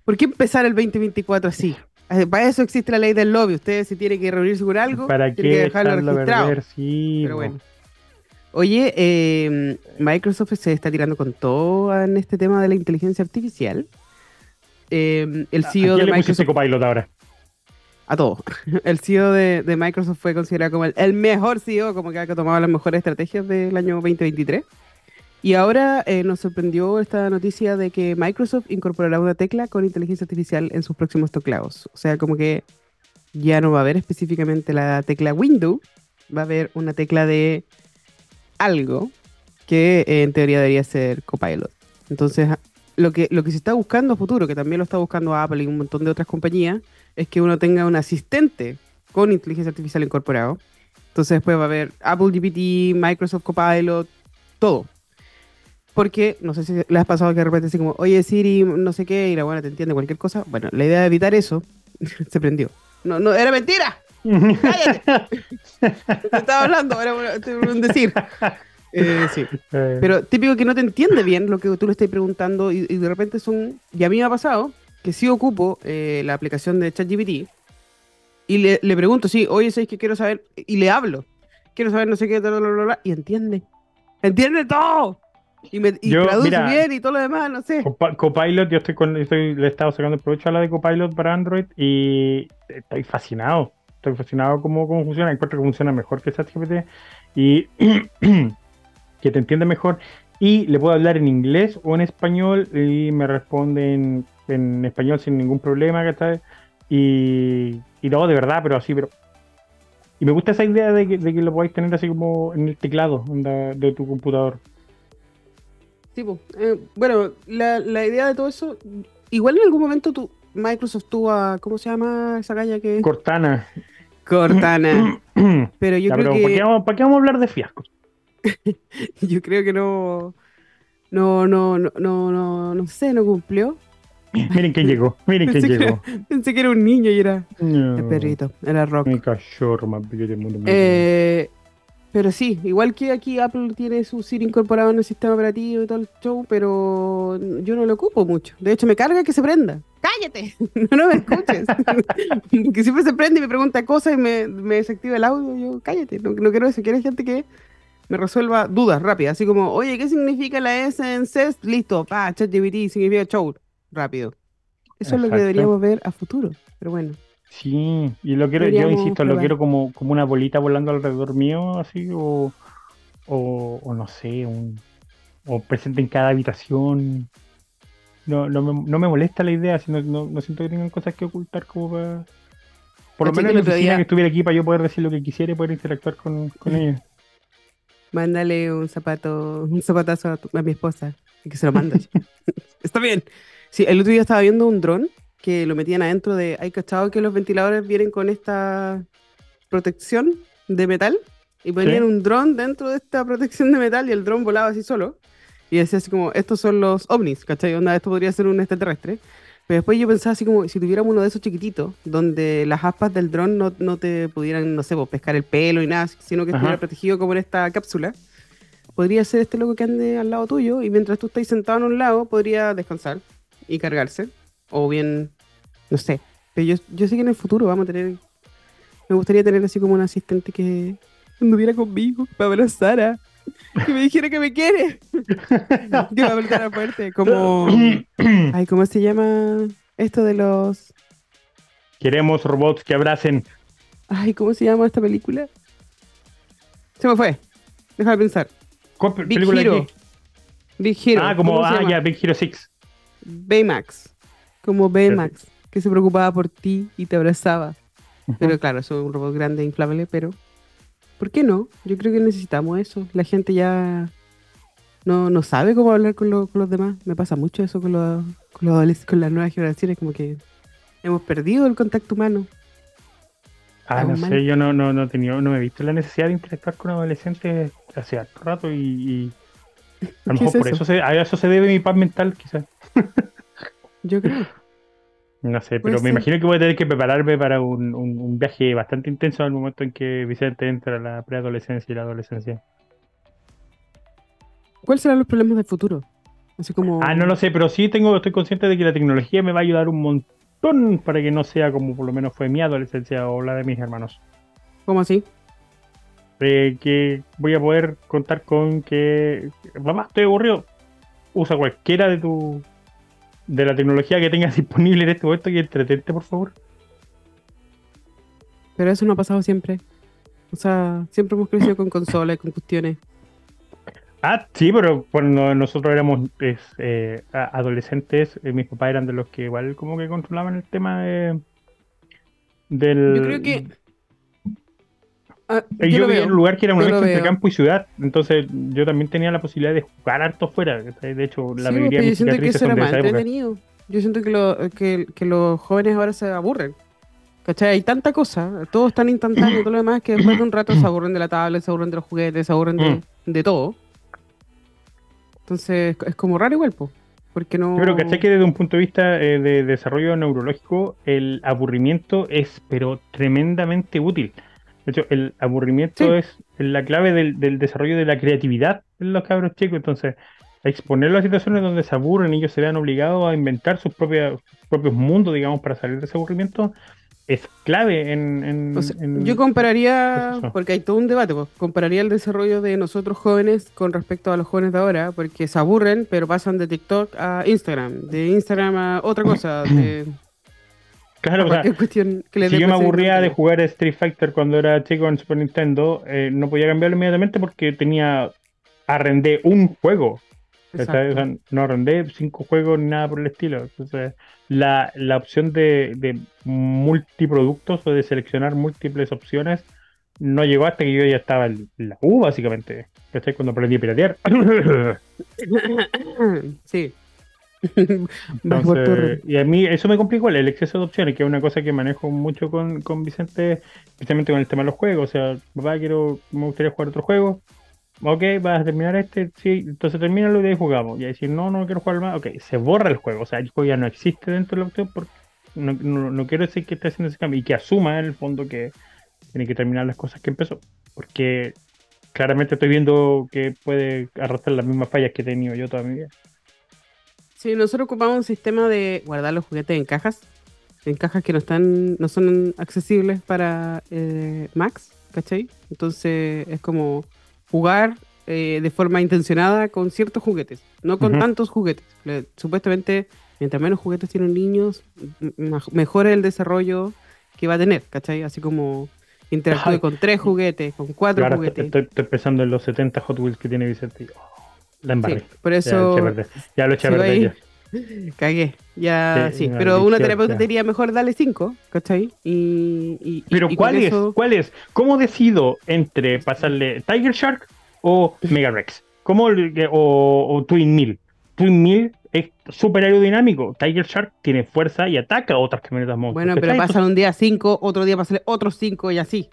¿Por qué empezar el 2024 así? Eh, para eso existe la ley del lobby. Ustedes si tienen que reunirse con algo, ¿Para tienen que dejarlo registrado. Pero bueno. Oye, em, Microsoft se está tirando con todo en este tema de la inteligencia artificial. Em, el CEO de Microsoft. Copilot ahora? A todo. El CEO de, Microsoft fue considerado como el, mejor CEO, como que ha tomado las mejores estrategias del año 2023. Y ahora eh, nos sorprendió esta noticia de que Microsoft incorporará una tecla con inteligencia artificial en sus próximos teclados. O sea, como que ya no va a haber específicamente la tecla Windows, va a haber una tecla de algo que eh, en teoría debería ser Copilot. Entonces, lo que, lo que se está buscando a futuro, que también lo está buscando Apple y un montón de otras compañías, es que uno tenga un asistente con inteligencia artificial incorporado. Entonces después va a haber Apple GPT, Microsoft Copilot, todo. Porque, no sé si le has pasado que de repente así como, oye Siri, no sé qué, y la buena te entiende cualquier cosa. Bueno, la idea de evitar eso se prendió. No, no, era mentira. ¡Cállate! te estaba hablando, era un decir. Eh, sí. Eh. Pero típico que no te entiende bien lo que tú le estás preguntando y, de repente son. Y a mí me ha pasado que sí ocupo eh, la aplicación de ChatGPT y le, le pregunto, sí, oye, ¿sabes que quiero saber? Y le hablo. Quiero saber no sé qué, bla, bla, bla, y entiende. ¡Entiende todo! Y, me, traduce bien y todo lo demás, no sé. Copilot, yo estoy, con, estoy le he estado sacando el provecho a la de Copilot para Android y estoy fascinado. Estoy fascinado cómo, cómo funciona. Encuentro que funciona mejor que ChatGPT y que te entiende mejor. Y le puedo hablar en inglés o en español y me responde en, español sin ningún problema, ¿cachai? Y, y no, de verdad, pero así, pero y me gusta esa idea de que, de que lo podáis tener así como en el teclado de tu computador. Sí, eh, bueno, la, la, idea de todo eso, igual en algún momento tú, Microsoft tuvo a, ¿cómo se llama esa calle que? Cortana. Cortana. pero yo creo que... ¿para qué, vamos, ¿para qué, vamos, a hablar de fiascos? yo creo que no, no, no, no, no, no, sé, no cumplió. Miren quién llegó, miren quién llegó. pensé que era un niño y era el perrito, era Rock. Mi cachorro más del mundo. Eh, pero sí, igual que aquí Apple tiene su Siri incorporado en el sistema operativo y todo el show, pero yo no lo ocupo mucho. De hecho, me carga que se prenda. ¡Cállate! no, me escuches. que siempre se prende y me pregunta cosas y me, me desactiva el audio. Yo, cállate, no, quiero eso. Quiero gente que me resuelva dudas rápidas. Así como, oye, ¿qué significa la S en CES? Listo, pa, ChatGPT significa show. Rápido. Eso es lo que deberíamos ver a futuro. Pero bueno. Sí, y lo quiero, yo insisto, lo quiero como, como una bolita volando alrededor mío, así, o, o, no sé, un, o presente en cada habitación. No, no, me, no me molesta la idea, sino, no, no siento que tengan cosas que ocultar como para... Por lo menos la que estuviera aquí para yo poder decir lo que quisiera y poder interactuar con, con ella. Mándale un zapato, un zapatazo a, a mi esposa y que se lo mande. Está bien. Sí, el otro día estaba viendo un dron que lo metían adentro de. ¿Hay cachado que los ventiladores vienen con esta protección de metal? Y ponían un dron dentro de esta protección de metal y el dron volaba así solo. Y decía así como, estos son los ovnis, ¿cachai? Onda, esto podría ser un extraterrestre. Pero después yo pensaba así como si tuviéramos uno de esos chiquititos, donde las aspas del dron no, no te pudieran, no sé, pues, pescar el pelo y nada, sino que estuviera protegido como en esta cápsula. Podría ser este loco que ande al lado tuyo y mientras tú estás sentado en un lado, podría descansar y cargarse. O bien, no sé. Pero yo, yo sé que en el futuro vamos a tener. Me gustaría tener así como un asistente que anduviera conmigo para abrazar que me dijera que me quiere. que va a fuerte. Como. Ay, ¿cómo se llama esto de los. Queremos robots que abracen. Ay, ¿cómo se llama esta película? Se me fue. Deja de pensar. Big Hero. Big Hero. Ah, como ah, ya, Big Hero 6. Baymax. Como Baymax. Que se preocupaba por ti y te abrazaba. Pero claro, es un robot grande, e inflable, pero ¿Por qué no? Yo creo que necesitamos eso. La gente ya no, no sabe cómo hablar con, los demás. Me pasa mucho eso con, los, con, los con las nuevas generaciones, como que hemos perdido el contacto humano. Ah, no sé, yo no, no, no, tenido, no me he visto la necesidad de interactuar con adolescentes hace harto rato y, a lo mejor por eso se, a eso se debe mi paz mental, quizás. yo creo. No sé, pero me imagino que voy a tener que prepararme para un, viaje bastante intenso al momento en que Vicente entra a la preadolescencia y la adolescencia. ¿Cuáles serán los problemas del futuro? Así como... Ah, no lo sé, pero sí tengo, estoy consciente de que la tecnología me va a ayudar un montón para que no sea como por lo menos fue mi adolescencia o la de mis hermanos. ¿Cómo así? Eh, que voy a poder contar con que, mamá, estoy aburrido, usa cualquiera de tu de la tecnología que tengas disponible en este momento y entretente, por favor. Pero eso no ha pasado siempre. O sea, siempre hemos crecido con consolas, con cuestiones. Ah, sí, pero cuando nosotros éramos eh, adolescentes, eh, mis papás eran de los que igual como que controlaban el tema de, del... Yo creo que Ah, yo, yo vivía en un lugar que era un entre campo y ciudad, entonces yo también tenía la posibilidad de jugar harto fuera. De hecho, la mayoría de mis que eso era más entretenido. Yo siento que, lo, que, que, los jóvenes ahora se aburren. ¿Cachai? Hay tanta cosa, todo es tan instantáneo y todo lo demás que después de un rato se aburren de la tablet, se aburren de los juguetes, se aburren de, mm. de todo. Entonces es como raro igual, pues. Porque no... Yo creo que que desde un punto de vista eh, de desarrollo neurológico, el aburrimiento es pero tremendamente útil. De hecho, el aburrimiento es la clave del, desarrollo de la creatividad en los cabros chicos. Entonces, exponer las situaciones donde se aburren y ellos se vean obligados a inventar sus, propios mundos, digamos, para salir de ese aburrimiento, es clave en... yo compararía, porque hay todo un debate, pues, compararía el desarrollo de nosotros jóvenes con respecto a los jóvenes de ahora, porque se aburren, pero pasan de TikTok a Instagram, de Instagram a otra cosa, de Claro, o sea, si yo me aburría de jugar Street Fighter cuando era chico en Super Nintendo, eh, no podía cambiarlo inmediatamente porque tenía arrendé un juego. O sea, no arrendé cinco juegos ni nada por el estilo. Entonces, la, la opción de, de, multiproductos o de seleccionar múltiples opciones no llegó hasta que yo ya estaba en la U, básicamente. ¿Cachai? Cuando aprendí a piratear. sí. y a mí eso me complica el exceso de opciones, que es una cosa que manejo mucho con, con Vicente, especialmente con el tema de los juegos. O sea, papá, quiero, me gustaría jugar otro juego. Ok, vas a terminar este, sí, entonces termina y de ahí jugamos. Y a decir, no, no quiero jugar más. Ok, se borra el juego. O sea, el juego ya no existe dentro de la opción porque no, no, quiero decir que esté haciendo ese cambio y que asuma en el fondo que tiene que terminar las cosas que empezó. Porque claramente estoy viendo que puede arrastrar las mismas fallas que he tenido yo toda mi vida. Sí, nosotros ocupamos un sistema de guardar los juguetes en cajas, en cajas que no están, no son accesibles para eh, Max, ¿cachai? Entonces es como jugar eh, de forma intencionada con ciertos juguetes, no con tantos juguetes. supuestamente, mientras menos juguetes tienen niños, mejor es el desarrollo que va a tener, ¿cachai? Así como interactúe con tres juguetes, con cuatro juguetes. Estoy, estoy, pensando en los 70 Hot Wheels que tiene Vicente. La embarré. por eso. Ya lo eché a perder. Cagué. Ya, sí. pero una terapeuta diría mejor dale 5, ¿cachai? Y, pero ¿cuál es? ¿Cuál es? ¿Cómo decido entre pasarle Tiger Shark o Mega Rex? ¿Cómo, o, o Twin Mill? Twin Mill es súper aerodinámico. Tiger Shark tiene fuerza y ataca a otras camionetas monstruos. Bueno, pero pasan un día 5, otro día pasarle otros 5 y así.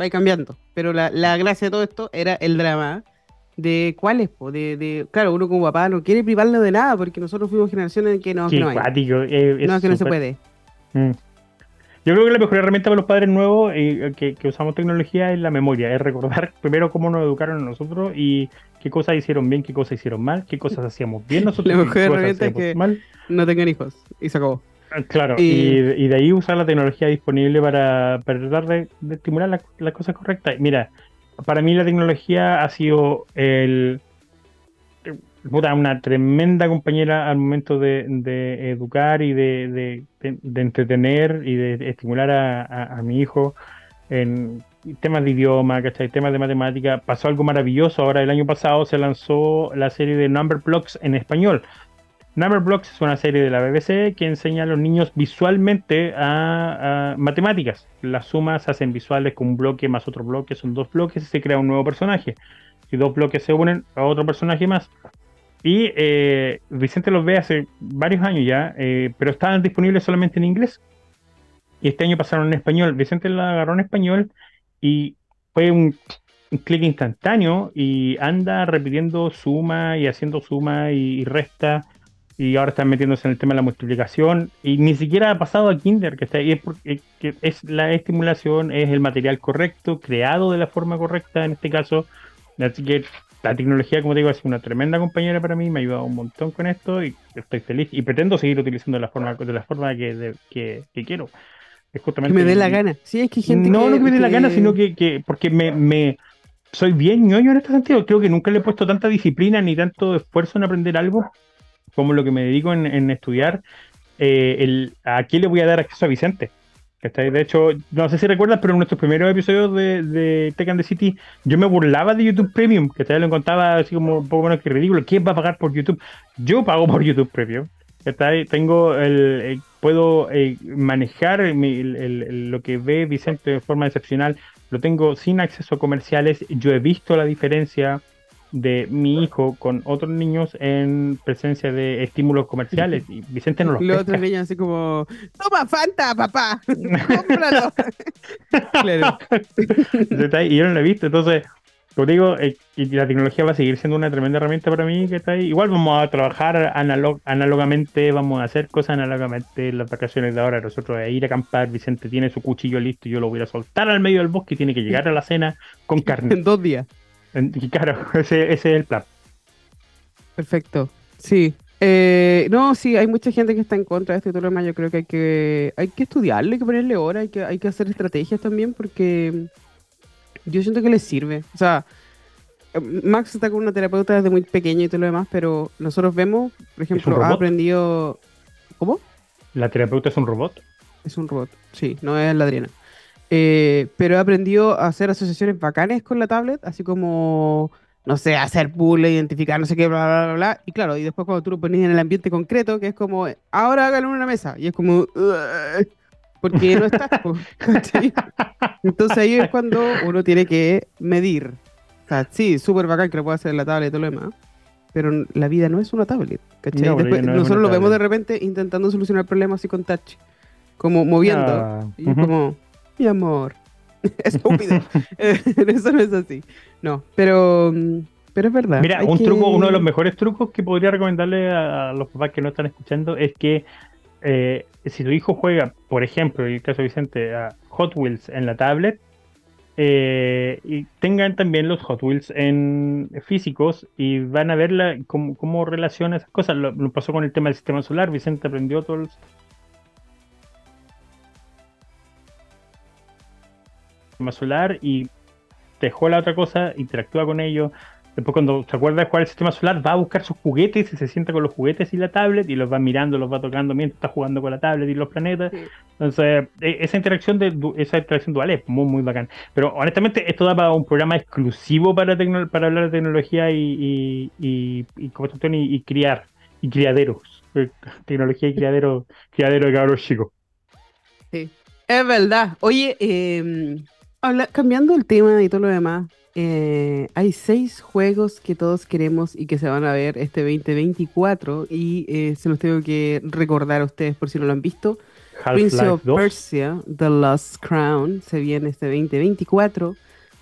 Va cambiando. Pero la, la gracia de todo esto era el drama de cuáles, de, de, claro, uno como papá no quiere privarlo de nada, porque nosotros fuimos generaciones en que no, que no hay. Eh, no, que no se puede. Mm. Yo creo que la mejor herramienta para los padres nuevos eh, que, usamos tecnología es la memoria, es recordar primero cómo nos educaron a nosotros y qué cosas hicieron bien, qué cosas hicieron mal, qué cosas hacíamos bien nosotros. La mejor herramienta es que mal. no tengan hijos y se acabó. Ah, claro, y, de ahí usar la tecnología disponible para, tratar de, estimular las la cosas correctas. Mira, para mí la tecnología ha sido el, una tremenda compañera al momento de, educar y de, entretener y de estimular a, mi hijo en temas de idioma, ¿cachai? temas de matemática. Pasó algo maravilloso. Ahora, el año pasado se lanzó la serie de Number Blocks en español. Number Blocks es una serie de la BBC que enseña a los niños visualmente a, matemáticas. Las sumas se hacen visuales con un bloque más otro bloque, son dos bloques y se crea un nuevo personaje. Y dos bloques se unen a otro personaje más. Y eh, Vicente los ve hace varios años ya, eh, pero estaban disponibles solamente en inglés. Y este año pasaron en español. Vicente la agarró en español y fue un, clic instantáneo y anda repitiendo suma y haciendo suma y, resta. Y ahora están metiéndose en el tema de la multiplicación. Y ni siquiera ha pasado a Kinder, que, está, es, porque, es la estimulación, es el material correcto, creado de la forma correcta en este caso. Así que la tecnología, como te digo, ha sido una tremenda compañera para mí, me ha ayudado un montón con esto y estoy feliz y pretendo seguir utilizando de la forma, de la forma que, que, quiero. Es justamente, que me dé la gana. Sí, es que gente no, no que me dé la gana, sino que, que porque me, me, soy bien ñoño en este sentido. Creo que nunca le he puesto tanta disciplina ni tanto esfuerzo en aprender algo como lo que me dedico en, estudiar. Eh, el, ¿A quién le voy a dar acceso a Vicente? De hecho, no sé si recuerdas, pero en nuestros primeros episodios de, de Tech and the City, yo me burlaba de YouTube Premium, que te lo contaba así como un poco menos que ridículo. ¿Quién va a pagar por YouTube? Yo pago por YouTube Premium. Tengo el, eh, puedo eh, manejar lo que ve Vicente de forma excepcional. Lo tengo sin acceso a comerciales. Yo he visto la diferencia de mi hijo con otros niños en presencia de estímulos comerciales y Vicente no los Los otros niños así como, toma Fanta, papá, cómpralo. y yo no lo he visto, entonces, como digo, eh, la tecnología va a seguir siendo una tremenda herramienta para mí, que está ahí. Igual vamos a trabajar análogamente, vamos a hacer cosas análogamente en las vacaciones de ahora. Nosotros a ir a acampar, Vicente tiene su cuchillo listo, y yo lo voy a soltar al medio del bosque y tiene que llegar a la cena con carne. En dos días. Claro, ese, es el plan. Perfecto. Sí. Eh, no, sí, hay mucha gente que está en contra de este problema. Yo creo que hay que, hay que estudiarlo, hay que ponerle hora, hay que, hay que hacer estrategias también porque yo siento que les sirve. O sea, Max está con una terapeuta desde muy pequeño y todo lo demás, pero nosotros vemos, por ejemplo, ha aprendido. ¿Cómo? ¿La terapeuta es un robot? Es un robot, sí, no es la Adriana. Eh, pero he aprendido a hacer asociaciones bacanes con la tablet, así como, no sé, hacer puzzles, identificar no sé qué, bla, bla, bla, bla. Y claro, y después cuando tú lo pones en el ambiente concreto, que es como, ahora hágalo en una mesa. Y es como, porque no estás. Entonces ahí es cuando uno tiene que medir. O sea, sí, súper bacán que lo pueda hacer en la tablet y todo lo demás. Pero la vida no es una tablet, nosotros lo vemos de repente intentando solucionar problemas así con touch. Como moviendo. Ah, y como mi amor. Estúpido. Eso no es así. No, pero, pero es verdad. Mira, un truco, uno de los mejores trucos que podría recomendarle a los papás que no están escuchando es que eh, si tu hijo juega, por ejemplo, en el caso de Vicente, a Hot Wheels en la tablet, eh, y tengan también los Hot Wheels en físicos y van a ver cómo, cómo relaciona esas cosas. Lo, lo, pasó con el tema del sistema solar. Vicente aprendió todos solar y dejó la otra cosa, interactúa con ellos. Después cuando se acuerda de jugar el sistema solar, va a buscar sus juguetes y se sienta con los juguetes y la tablet y los va mirando, los va tocando mientras está jugando con la tablet y los planetas. Entonces, e, esa interacción de esa interacción dual es muy muy bacán. Pero honestamente, esto da para un programa exclusivo para para hablar de tecnología y, y, y, y, criar y criaderos. Eh, tecnología y criadero, criadero de cabros chicos. Sí, es verdad. Oye, eh, cambiando el tema y todo lo demás, eh, hay seis juegos que todos queremos y que se van a ver este 2024 y eh, se los tengo que recordar a ustedes por si no lo han visto. Prince of Persia, The Lost Crown, se viene este 2024.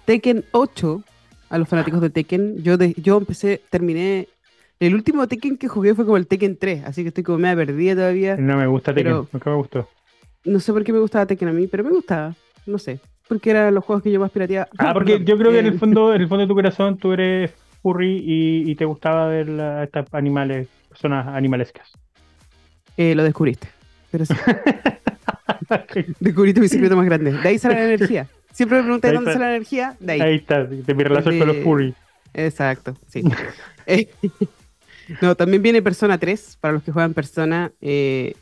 Tekken 8, a los fanáticos de Tekken. Yo, yo empecé, terminé. El último Tekken que jugué fue como el Tekken 3, así que estoy como media perdida todavía. No me gusta Tekken, nunca me gustó. No sé por qué me gustaba Tekken a mí, pero me gustaba. No sé. Porque eran los juegos que yo más pirateaba. Ah, porque yo creo que en el fondo, en el fondo de tu corazón tú eres furry y, te gustaba ver a estas animales, personas animalescas. Eh, lo descubriste. Pero sí. descubriste mi secreto más grande. De ahí sale la energía. Siempre me pregunté dónde sale la energía. De ahí. Ahí está, de mi relación con los furry. Exacto, sí. Eh, no, también viene Persona 3, para los que juegan Persona, eh,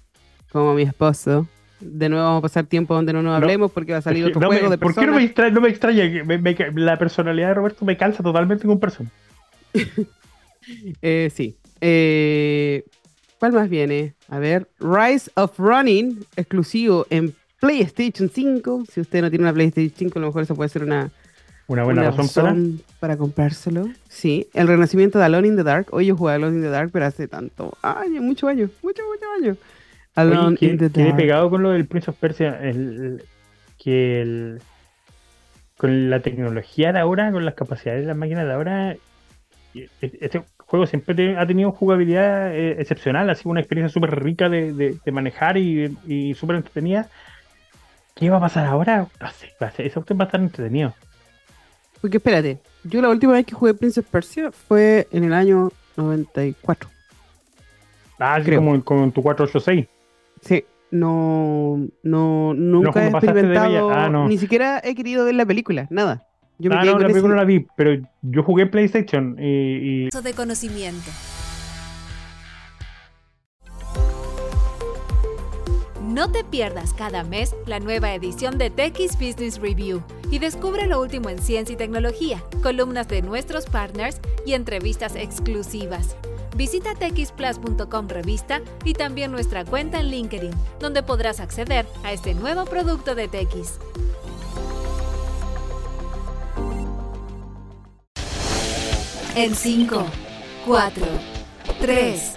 como mi esposo. De nuevo vamos a pasar tiempo donde no nos hablemos porque va a salir otro juego de Persona. ¿Por qué no me extraña? No me extraña la personalidad de Roberto me calza totalmente con Persona. eh, sí. Eh, ¿Cuál más viene? A ver, Rise of Running, exclusivo en PlayStation 5. Si usted no tiene una PlayStation 5, a lo mejor eso puede ser una, una buena razón, para... comprárselo. Sí, el renacimiento de Alone in the Dark. Hoy yo jugué Alone in the Dark, pero hace tanto años, muchos años, muchos, muchos años. Alone in the Dark. pegado con lo del Prince of Persia, el, que el, con la tecnología de ahora, con las capacidades de las máquinas de ahora, este juego siempre ha tenido jugabilidad eh, excepcional, ha sido una experiencia súper rica de, manejar y, súper entretenida. ¿Qué va a pasar ahora? No sé, va a ser, eso va a estar entretenido. Porque espérate, yo la última vez que jugué Princess Persia fue en el año 94. Ah, sí, como con tu 486. Sí, no, no, nunca he experimentado, ah, ni siquiera he querido ver la película, nada. Yo ah, no, la película no la vi, pero yo jugué PlayStation y... y... de conocimiento. No te pierdas cada mes la nueva edición de TX Business Review y descubre lo último en ciencia y tecnología, columnas de nuestros partners y entrevistas exclusivas. Visita texplus.com revista y también nuestra cuenta en LinkedIn, donde podrás acceder a este nuevo producto de TX. En 5, 4, 3,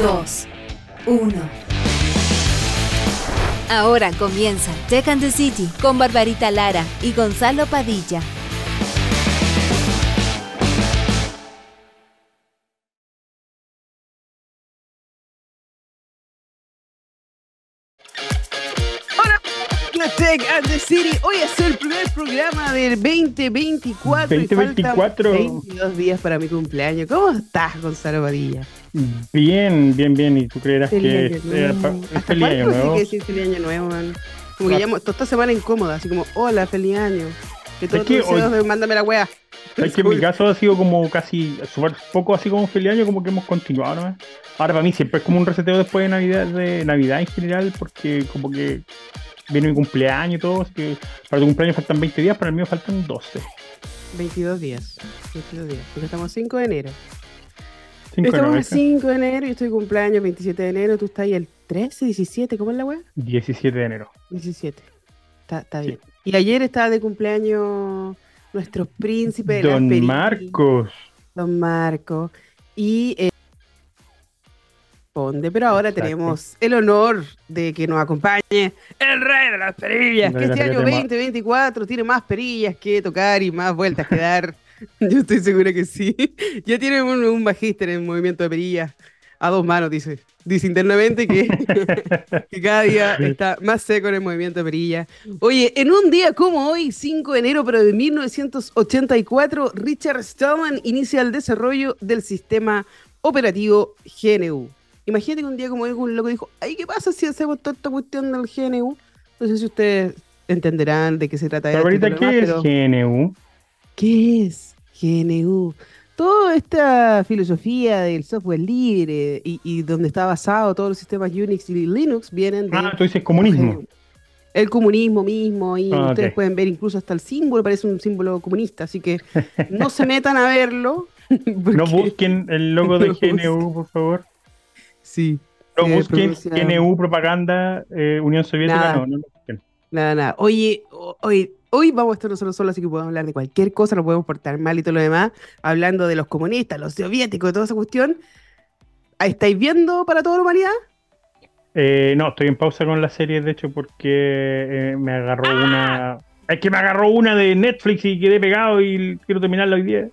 2, 1. Ahora comienza Tech and the City con Barbarita Lara y Gonzalo Padilla. City. Hoy es el primer programa del 2024. 2024. 22 días para mi cumpleaños. ¿Cómo estás, Gonzalo Padilla? Bien, bien, bien. ¿Y tú creerás que es, feliz año nuevo? que decir feliz año nuevo, man? Como que llamo, toda esta semana incómoda, así como, hola, feliz año. Que todos tus deseos, mándame la wea. Es que en mi caso ha sido como casi, súper poco así como feliz año, como que hemos continuado, ¿no? Ahora para mí siempre es como un reseteo después de Navidad, de Navidad en general, porque como que viene mi cumpleaños y todo, así que para tu cumpleaños faltan 20 días, para el mío faltan 12. 22 días, 22 días, porque estamos 5 de enero. Estamos el 5 de enero, yo estoy cumpleaños 27 de enero, tú estás ahí el 13, 17, ¿cómo es la web? 17 de enero. 17. Está, está bien. Y ayer estaba de cumpleaños nuestro príncipe de Don Marcos. Don Marcos. Y eh, pero ahora tenemos el honor de que nos acompañe el rey de las perillas, que este año 2024 tiene más perillas que tocar y más vueltas que dar. Yo estoy segura que sí. Ya tiene un, un magíster en movimiento de perillas a dos manos, dice. Dice internamente que, que, cada día está más seco en el movimiento de perillas. Oye, en un día como hoy, 5 de enero pero de 1984, Richard Stallman inicia el desarrollo del sistema operativo GNU. Imagínate que un día como un loco dijo, ay, ¿qué pasa si hacemos toda esta cuestión del GNU? No sé si ustedes entenderán de qué se trata. Pero ahorita, ¿qué es GNU? ¿Qué es GNU? Toda esta filosofía del software libre y, donde está basado todos los sistemas Unix y Linux vienen de... Ah, tú dices comunismo. El comunismo mismo, y ah, ustedes pueden ver incluso hasta el símbolo, parece un símbolo comunista, así que no se metan a verlo. No busquen el logo de GNU, por favor. Sí. No busquen NU propaganda eh, Unión Soviética, no, no busquen. Nada, nada. Oye, hoy, hoy vamos a estar nosotros solos, así que podemos hablar de cualquier cosa, no podemos portar mal y todo lo demás, hablando de los comunistas, los soviéticos, de toda esa cuestión. ¿Estáis viendo para toda la humanidad? Eh, no, estoy en pausa con la serie, de hecho, porque eh, me agarró una, Es que me agarró una de Netflix y quedé pegado y quiero terminarla hoy día.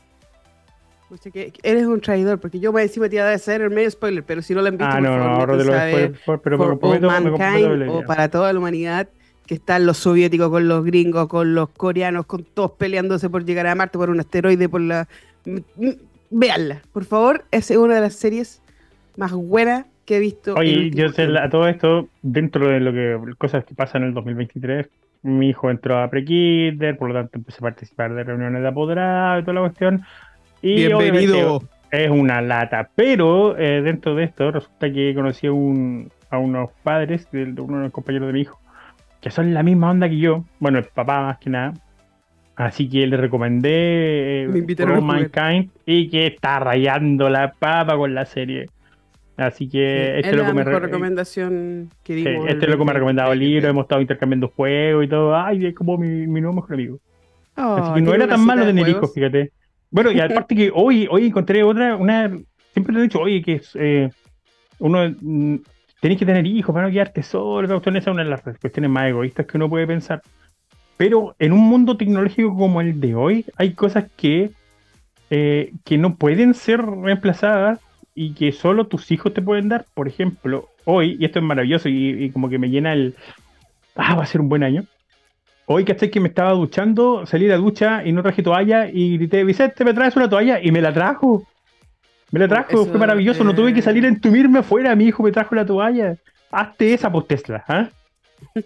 Que eres un traidor, porque yo voy a decir iba a hacer el medio spoiler, pero si no la han visto, ah, no, no, no, de lo pero me comprometo, o para toda la humanidad, que están los soviéticos con los gringos, con los coreanos, con todos peleándose por llegar a Marte por un asteroide, por la... Veanla, por favor, es una de las series más buenas que he visto. Oye, yo sé, a todo esto, dentro de lo que cosas que pasan en el 2023, mi hijo entró a pre por lo tanto empecé a participar de reuniones de apoderado y toda la cuestión. Y Bienvenido. Es una lata. Pero eh, dentro de esto, resulta que conocí a, un, a unos padres de, uno de los compañeros de mi hijo, que son la misma onda que yo. Bueno, el papá más que nada. Así que le recomendé eh, Mankind y que está rayando la papa con la serie. Así que este es lo que me recomendación que digo. este es lo que me ha recomendado el libro, hemos estado intercambiando juegos y todo. Ay, es como mi, nuevo mejor amigo. Oh, Así que no era tan malo tener hijos, fíjate. Bueno, y aparte que hoy, hoy encontré otra, una, siempre le he dicho, oye, que eh, uno mm, tenés que tener hijos para no quedarte solo, esa es una de las cuestiones más egoístas que uno puede pensar. Pero en un mundo tecnológico como el de hoy, hay cosas que, eh, que no pueden ser reemplazadas y que solo tus hijos te pueden dar. Por ejemplo, hoy, y esto es maravilloso y, como que me llena el. Ah, va a ser un buen año. Hoy, que que me estaba duchando, salí de la ducha y no traje toalla y grité, Vicente, ¿me traes una toalla? Y me la trajo. Me la trajo, fue maravilloso. No tuve que salir a entumirme afuera. Mi hijo me trajo la toalla. Hazte esa, pues, Tesla. ¿ah?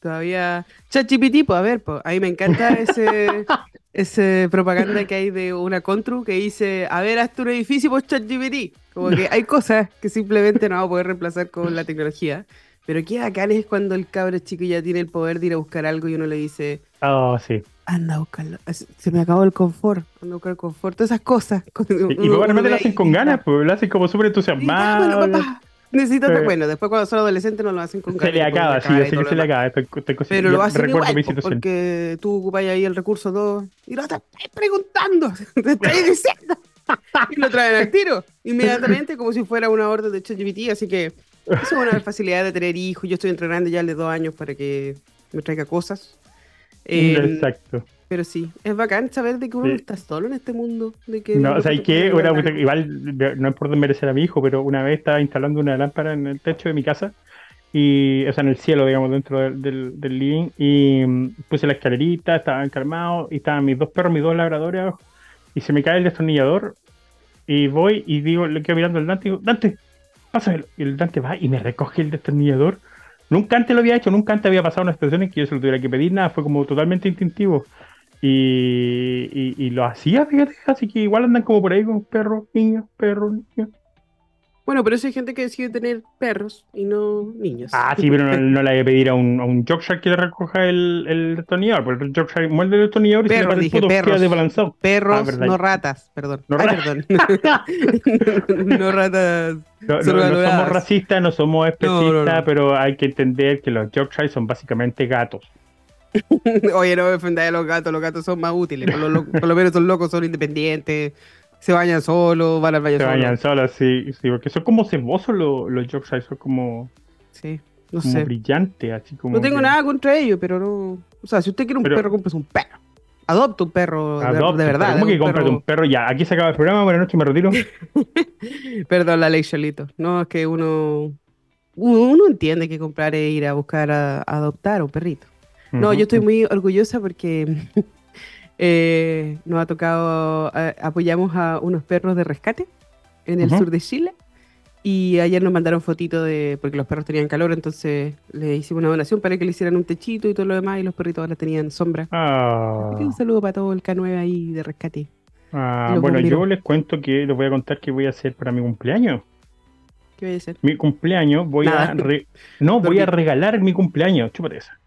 Todavía. ChatGPT, pues a ver, pues. A mí me encanta ese, ese propaganda que hay de una Contru que dice, a ver, hazte un edificio por ChatGPT. Como que hay cosas que simplemente no vamos a poder reemplazar con la tecnología. Pero qué bacán es cuando el cabro chico ya tiene el poder de ir a buscar algo y uno le dice, oh, sí. anda a buscarlo. Se me acabó el confort, anda a buscar el confort. Todas esas cosas. Y, probablemente lo hacen con ganas, pues lo hacen como súper entusiasmado. Bueno, papá, Necesito, eh, bueno, después cuando son adolescentes no lo hacen con Se le acaba, sí, yo sé que se le acaba. Pero lo hacen igual, porque tú ocupas ahí el recurso todo y lo estás preguntando, te estás diciendo. y lo traen al tiro, inmediatamente, como si fuera una orden de ChatGPT, así que es una facilidad de tener hijos. Yo estoy entrenando ya de dos años para que me traiga cosas. Exacto. Pero sí, es bacán saber de que uno no está solo en este mundo. De que no, o sea, que igual no es por desmerecer a mi hijo, pero una vez estaba instalando una lámpara en el techo de mi casa, y, o sea, en el cielo, digamos, dentro del, del, living, y mm, puse la escalerita, estaban calmados, y estaban mis dos perros, mis dos labradores abajo, y se me cae el destornillador, y voy y digo, le quedo mirando al Dante y digo, Dante, pásamelo. Y el Dante va y me recoge el destornillador. Nunca antes lo había hecho, nunca antes había pasado una situación en que yo se lo tuviera que pedir, nada, fue como totalmente instintivo. Y, y, lo hacía, fíjate, así que igual andan como por ahí con perros, niños, perros, niños. Bueno, pero eso hay gente que decide tener perros y no niños. Ah, sí, pero no, le hay que pedir a un, a un Yorkshire que le recoja el, el destornillador, porque el Yorkshire muerde el destornillador y se le pasa el perros, desbalanzado. Perros, ah, no ratas, perdón. No, perdón. no ratas. No, somos racistas, no somos especistas, pero hay que entender que los Yorkshire son básicamente gatos. Oye, no me ofendáis a los gatos, los gatos son más útiles. Por lo, por lo menos son locos, son independientes, se bañan solos, van al baño Se bañan solos, sí, sí, porque son como cebosos los, los Yorkshire, son como. Sí, no como sé. brillante, así como. No tengo nada contra ellos, pero no. O sea, si usted quiere un perro, compres un perro. Adopta un perro de, verdad. ¿Cómo que compras un perro? Ya, aquí se acaba el programa, buenas noches, me retiro. Perdón la ley, Cholito. No, es que uno. Uno entiende que comprar es ir a buscar a adoptar un perrito. No, yo estoy muy orgullosa porque eh, nos ha tocado, apoyamos a unos perros de rescate en el sur de Chile. Y ayer nos mandaron fotitos de, porque los perros tenían calor, entonces le hicimos una donación para que le hicieran un techito y todo lo demás, y los perritos ahora tenían sombra. Ah. un saludo para todo el K9 ahí de rescate. Ah, bueno, yo les cuento que les voy a contar qué voy a hacer para mi cumpleaños. ¿Qué voy a hacer? Mi cumpleaños, voy a... No, voy a regalar mi cumpleaños, chúpate esa.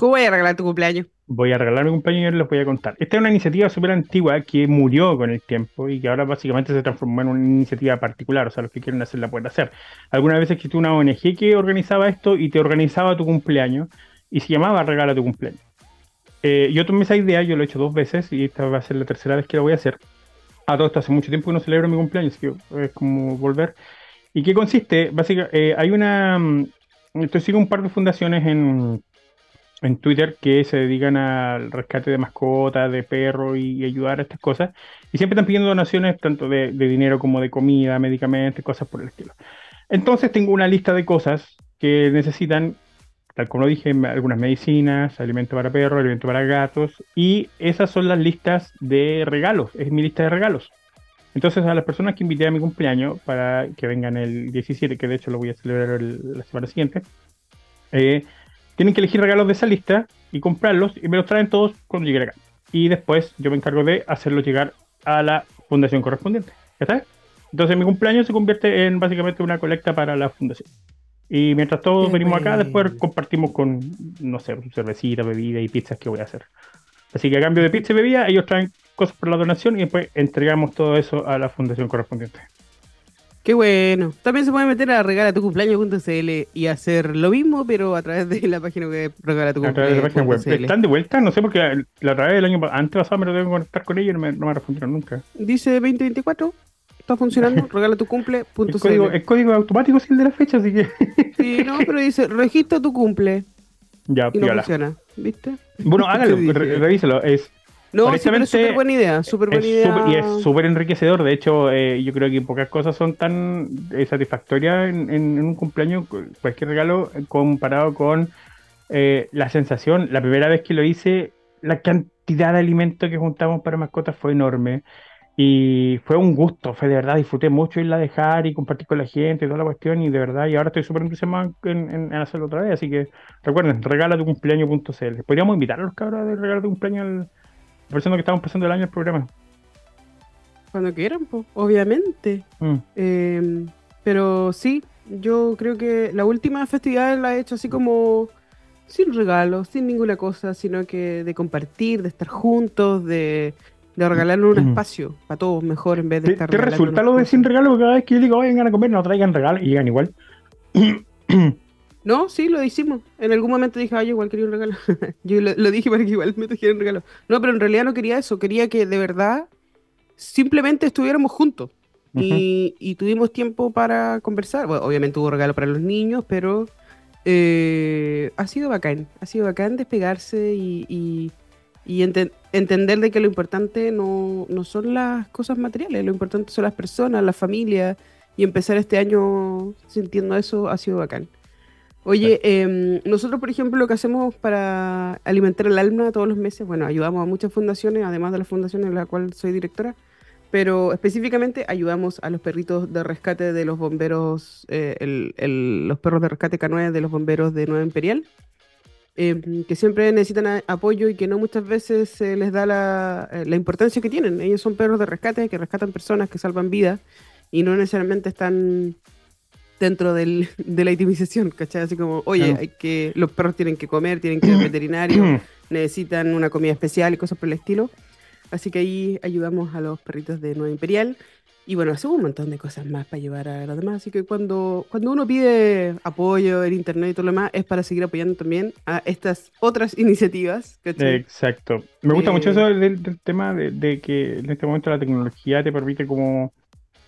¿Cómo voy a regalar tu cumpleaños? Voy a regalar mi cumpleaños y les voy a contar. Esta es una iniciativa súper antigua que murió con el tiempo y que ahora básicamente se transformó en una iniciativa particular. O sea, los que quieren hacerla pueden hacer. Algunas veces existió una ONG que organizaba esto y te organizaba tu cumpleaños y se llamaba Regala tu cumpleaños. Eh, yo tomé esa idea, yo lo he hecho dos veces y esta va a ser la tercera vez que lo voy a hacer. A todo esto hace mucho tiempo que no celebro mi cumpleaños, que es como volver. ¿Y qué consiste? Básicamente, eh, hay una. Mm, sigue un par de fundaciones en, en Twitter que se dedican al rescate de mascotas, de perros y, ayudar a estas cosas. Y siempre están pidiendo donaciones tanto de, dinero como de comida, medicamentos, cosas por el estilo. Entonces tengo una lista de cosas que necesitan, tal como lo dije, algunas medicinas, alimento para perros, alimento para gatos. Y esas son las listas de regalos. Es mi lista de regalos. Entonces a las personas que invité a mi cumpleaños para que vengan el 17, que de hecho lo voy a celebrar la semana siguiente, eh, tienen que elegir regalos de esa lista y comprarlos y me los traen todos cuando lleguen acá. Y después yo me encargo de hacerlos llegar a la fundación correspondiente. ¿Ya está? Entonces mi cumpleaños se convierte en básicamente una colecta para la fundación. Y mientras todos venimos acá, después compartimos con, no sé, cervecita, bebida y pizzas que voy a hacer. Así que a cambio de pizza y bebida, ellos traen cosas por la donación y después entregamos todo eso a la fundación correspondiente. Qué bueno. También se puede meter a regalatucumpleaños.cl y hacer lo mismo, pero a través de la página web regalatucumpleaños. ¿Están de vuelta? No sé, porque la otra vez del año antes pasado me lo tengo que conectar con ellos y no me, no me respondieron nunca. Dice 2024. Está funcionando, regalatucumple.cl. El código, el código automático es el de la fecha, así que. Sí, no, pero dice registra tu cumple. Ya, y no funciona, ¿viste? Bueno, hágalo, revíselo. Es no, sí, es súper buena idea, súper buena idea. y es súper enriquecedor. De hecho, eh, yo creo que pocas cosas son tan eh, satisfactorias en, un cumpleaños, cualquier regalo, eh, comparado con la sensación. La primera vez que lo hice, la cantidad de alimento que juntamos para mascotas fue enorme. Y fue un gusto, fue de verdad, disfruté mucho irla a dejar y compartir con la gente y toda la cuestión. Y de verdad, y ahora estoy súper entusiasmado en, en, hacerlo otra vez. Así que recuerden, regala tu cumpleaños.cl. Podríamos invitar a los cabros de regalo tu cumpleaños al Pareciendo que estamos pasando el año el programa. Cuando quieran, pues, obviamente. Mm. Em, pero sí, yo creo que la última festividad la he hecho así como sin regalos, sin ninguna cosa, sino que de compartir, de estar juntos, de, de regalarnos un mm. espacio para todos mejor en vez de estar ¿Te resulta lo de sin regalo? Cada vez que yo digo, vengan a comer, no traigan regalos y llegan igual. No, sí, lo hicimos. En algún momento dije, ay, igual quería un regalo. yo lo, dije para que igual me trajeran un regalo. No, pero en realidad no quería eso. Quería que de verdad simplemente estuviéramos juntos. y, tuvimos tiempo para conversar. Bueno, obviamente hubo regalo para los niños, pero eh, ha sido bacán. Ha sido bacán despegarse y, y, entender de que lo importante no, no son las cosas materiales, lo importante son las personas, la familia. Y empezar este año sintiendo eso ha sido bacán. Oye, em, nosotros, por ejemplo, lo que hacemos para alimentar el alma todos los meses, bueno, ayudamos a muchas fundaciones, además de la fundación en la cual soy directora, pero específicamente ayudamos a los perritos de rescate de los bomberos, eh, los perros de rescate K9 de los bomberos de Nueva Imperial, em, que siempre necesitan apoyo y que no muchas veces se les da la, eh, la importancia que tienen. Ellos son perros de rescate que rescatan personas, que salvan vidas y no necesariamente están dentro del, de la itemización, ¿cachai? Así como, oye, hay que, los perros tienen que comer, tienen que ir al veterinario, necesitan una comida especial y cosas por el estilo. Así que ahí ayudamos a los perritos de Nueva Imperial. Y bueno, hacemos un montón de cosas más para ayudar a los demás. Así que cuando, cuando uno pide apoyo en internet y todo lo demás, es para seguir apoyando también a estas otras iniciativas. Exacto. Me gusta mucho eh, eso del, tema de, de, que en este momento la tecnología te permite como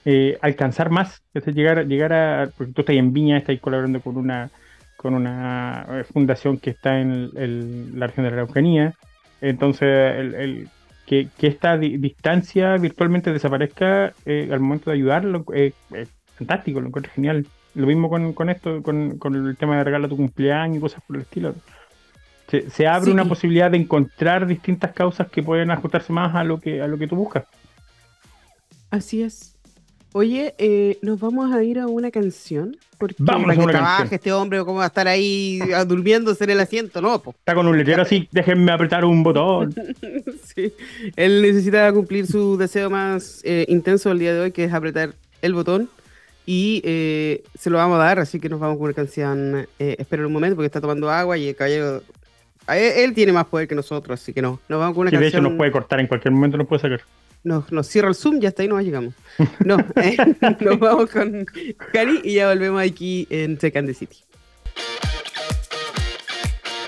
eh, alcanzar más, es llegar, llegar a, porque tú estás en Viña, estás colaborando con una, con una eh, fundación que está en la región de la Araucanía, entonces el, que, esta distancia virtualmente desaparezca eh, al momento de ayudarlo es fantástico, lo encuentro genial. Lo mismo con, esto, con, el tema de regalo tu cumpleaños y cosas por el estilo. Se, abre una posibilidad de encontrar distintas causas que pueden ajustarse más a lo que, a lo que tú buscas. Así es. Oye, eh, nos vamos a ir a una canción. Porque vamos a una canción. este hombre, ¿cómo va a estar ahí durmiéndose en el asiento? No, Está con un letrero así, déjenme apretar un botón. sí, él necesita cumplir su deseo más eh, intenso el día de hoy, que es apretar el botón. Y eh, se lo vamos a dar, así que nos vamos con una canción. espero un momento, porque está tomando agua y el caballero. Él, tiene más poder que nosotros, así que no. Nos vamos con una canción. De hecho, nos puede cortar en cualquier momento, nos puede sacar nos, nos cierra el Zoom, ya hasta ahí nos llegamos. No, eh, nos vamos con Cari y ya volvemos aquí en Second City.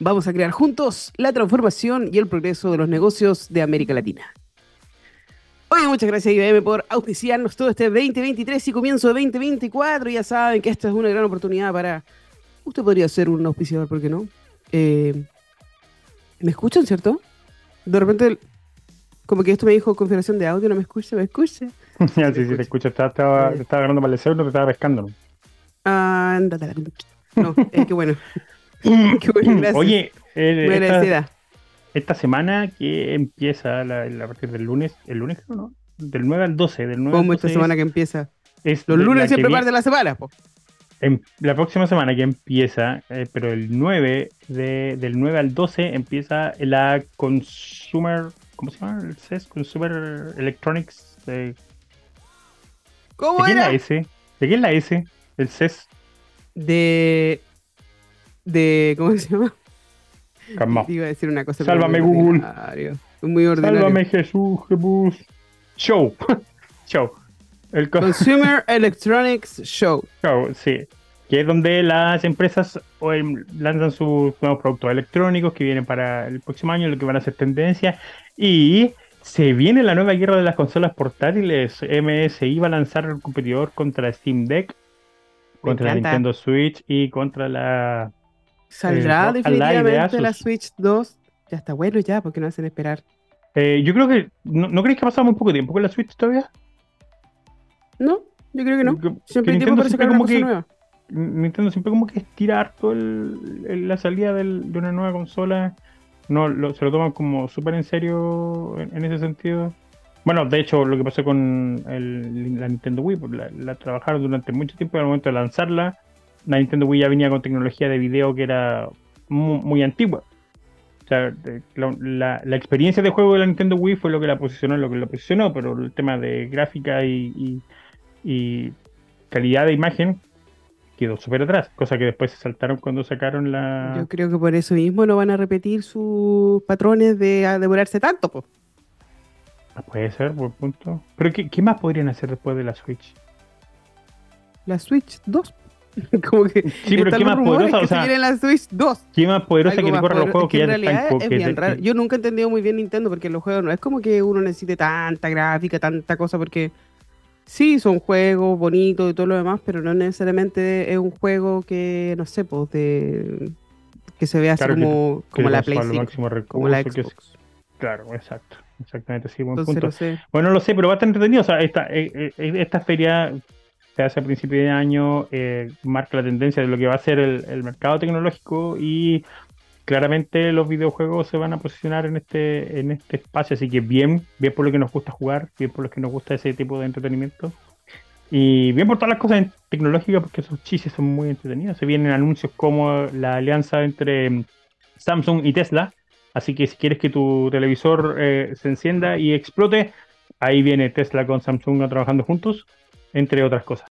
Vamos a crear juntos la transformación y el progreso de los negocios de América Latina. Oye, muchas gracias IBM por auspiciarnos todo este 2023 y comienzo de 2024. Ya saben que esta es una gran oportunidad para... Usted podría ser un auspiciador, ¿por qué no? Eh, ¿Me escuchan, cierto? De repente, como que esto me dijo configuración de audio, no me escucha, me escucha. sí, sí, te escucho. Estaba, estaba, estaba agarrando para el no te estaba pescando. ¿no? Ándate la... No, eh, qué bueno. Oye, eh, esta, semana que empieza la, a partir del lunes, el lunes no, del 9 al 12. Del 9 ¿Cómo esta semana que empieza? Los lunes siempre parte de la semana, la próxima semana que empieza, eh, pero el 9, de, del 9 al 12 empieza la Consumer, ¿cómo se llama? El CES, Consumer Electronics. De, ¿Cómo ¿De quién es la S? ¿De quién es la S? El CES. De de. ¿Cómo se llama? Calma. Iba a decir una cosa. Sálvame, Google. Muy ordinario. Sálvame, Jesús, Jesús. Show. Show. El Consumer Electronics Show. Show, sí. Que es donde las empresas lanzan sus nuevos productos electrónicos que vienen para el próximo año, lo que van a ser tendencia. Y se viene la nueva guerra de las consolas portátiles. MSI va a lanzar el competidor contra Steam Deck, contra la Nintendo Switch y contra la ¿Saldrá definitivamente la Switch 2? Ya está bueno ya, porque no hacen esperar. Eh, yo creo que. ¿no, ¿No creéis que ha pasado muy poco tiempo con la Switch todavía? No, yo creo que no. Siempre hay tiempo para sacar una cosa nueva. Nintendo siempre como que estira harto el, la salida de una nueva consola. No, se lo toman como súper en serio en, ese sentido. Bueno, de hecho, lo que pasó con la Nintendo Wii, pues la, la, trabajaron durante mucho tiempo y al momento de lanzarla la Nintendo Wii ya venía con tecnología de video que era muy, antigua. O sea, la, experiencia de juego de la Nintendo Wii fue lo que la posicionó, lo que la posicionó, pero el tema de gráfica y, calidad de imagen quedó súper atrás, cosa que después se saltaron cuando sacaron la... Yo creo que por eso mismo no van a repetir sus patrones de demorarse tanto, pues. puede ser, por punto. Pero ¿qué, ¿qué, más podrían hacer después de la Switch? La Switch 2. como que sí, pero qué más poderosa, o sea, la Switch 2. ¿Qué más poderosa que te los juegos que, ya en realidad es bien raro. Yo nunca he entendido muy bien Nintendo porque los juegos no es como que uno necesite tanta gráfica, tanta cosa porque sí, son juegos bonitos y todo lo demás, pero no necesariamente es un juego que no sé, pues de que se vea así como, como la PlayStation, como la Xbox. claro, exacto. Exactamente, sí, buen punto. Bueno, no lo sé, pero va a estar entretenido. O sea, esta, eh, eh, esta feria se hace a principio de año, eh, marca la tendencia de lo que va a ser el, mercado tecnológico y claramente los videojuegos se van a posicionar en este, en este espacio, así que bien, bien por lo que nos gusta jugar, bien por lo que nos gusta ese tipo de entretenimiento. Y bien por todas las cosas tecnológicas, porque esos chistes son muy entretenidos. Se vienen anuncios como la alianza entre mm, Samsung y Tesla. Así que si quieres que tu televisor eh, se encienda y explote, ahí viene Tesla con Samsung trabajando juntos entre otras cosas.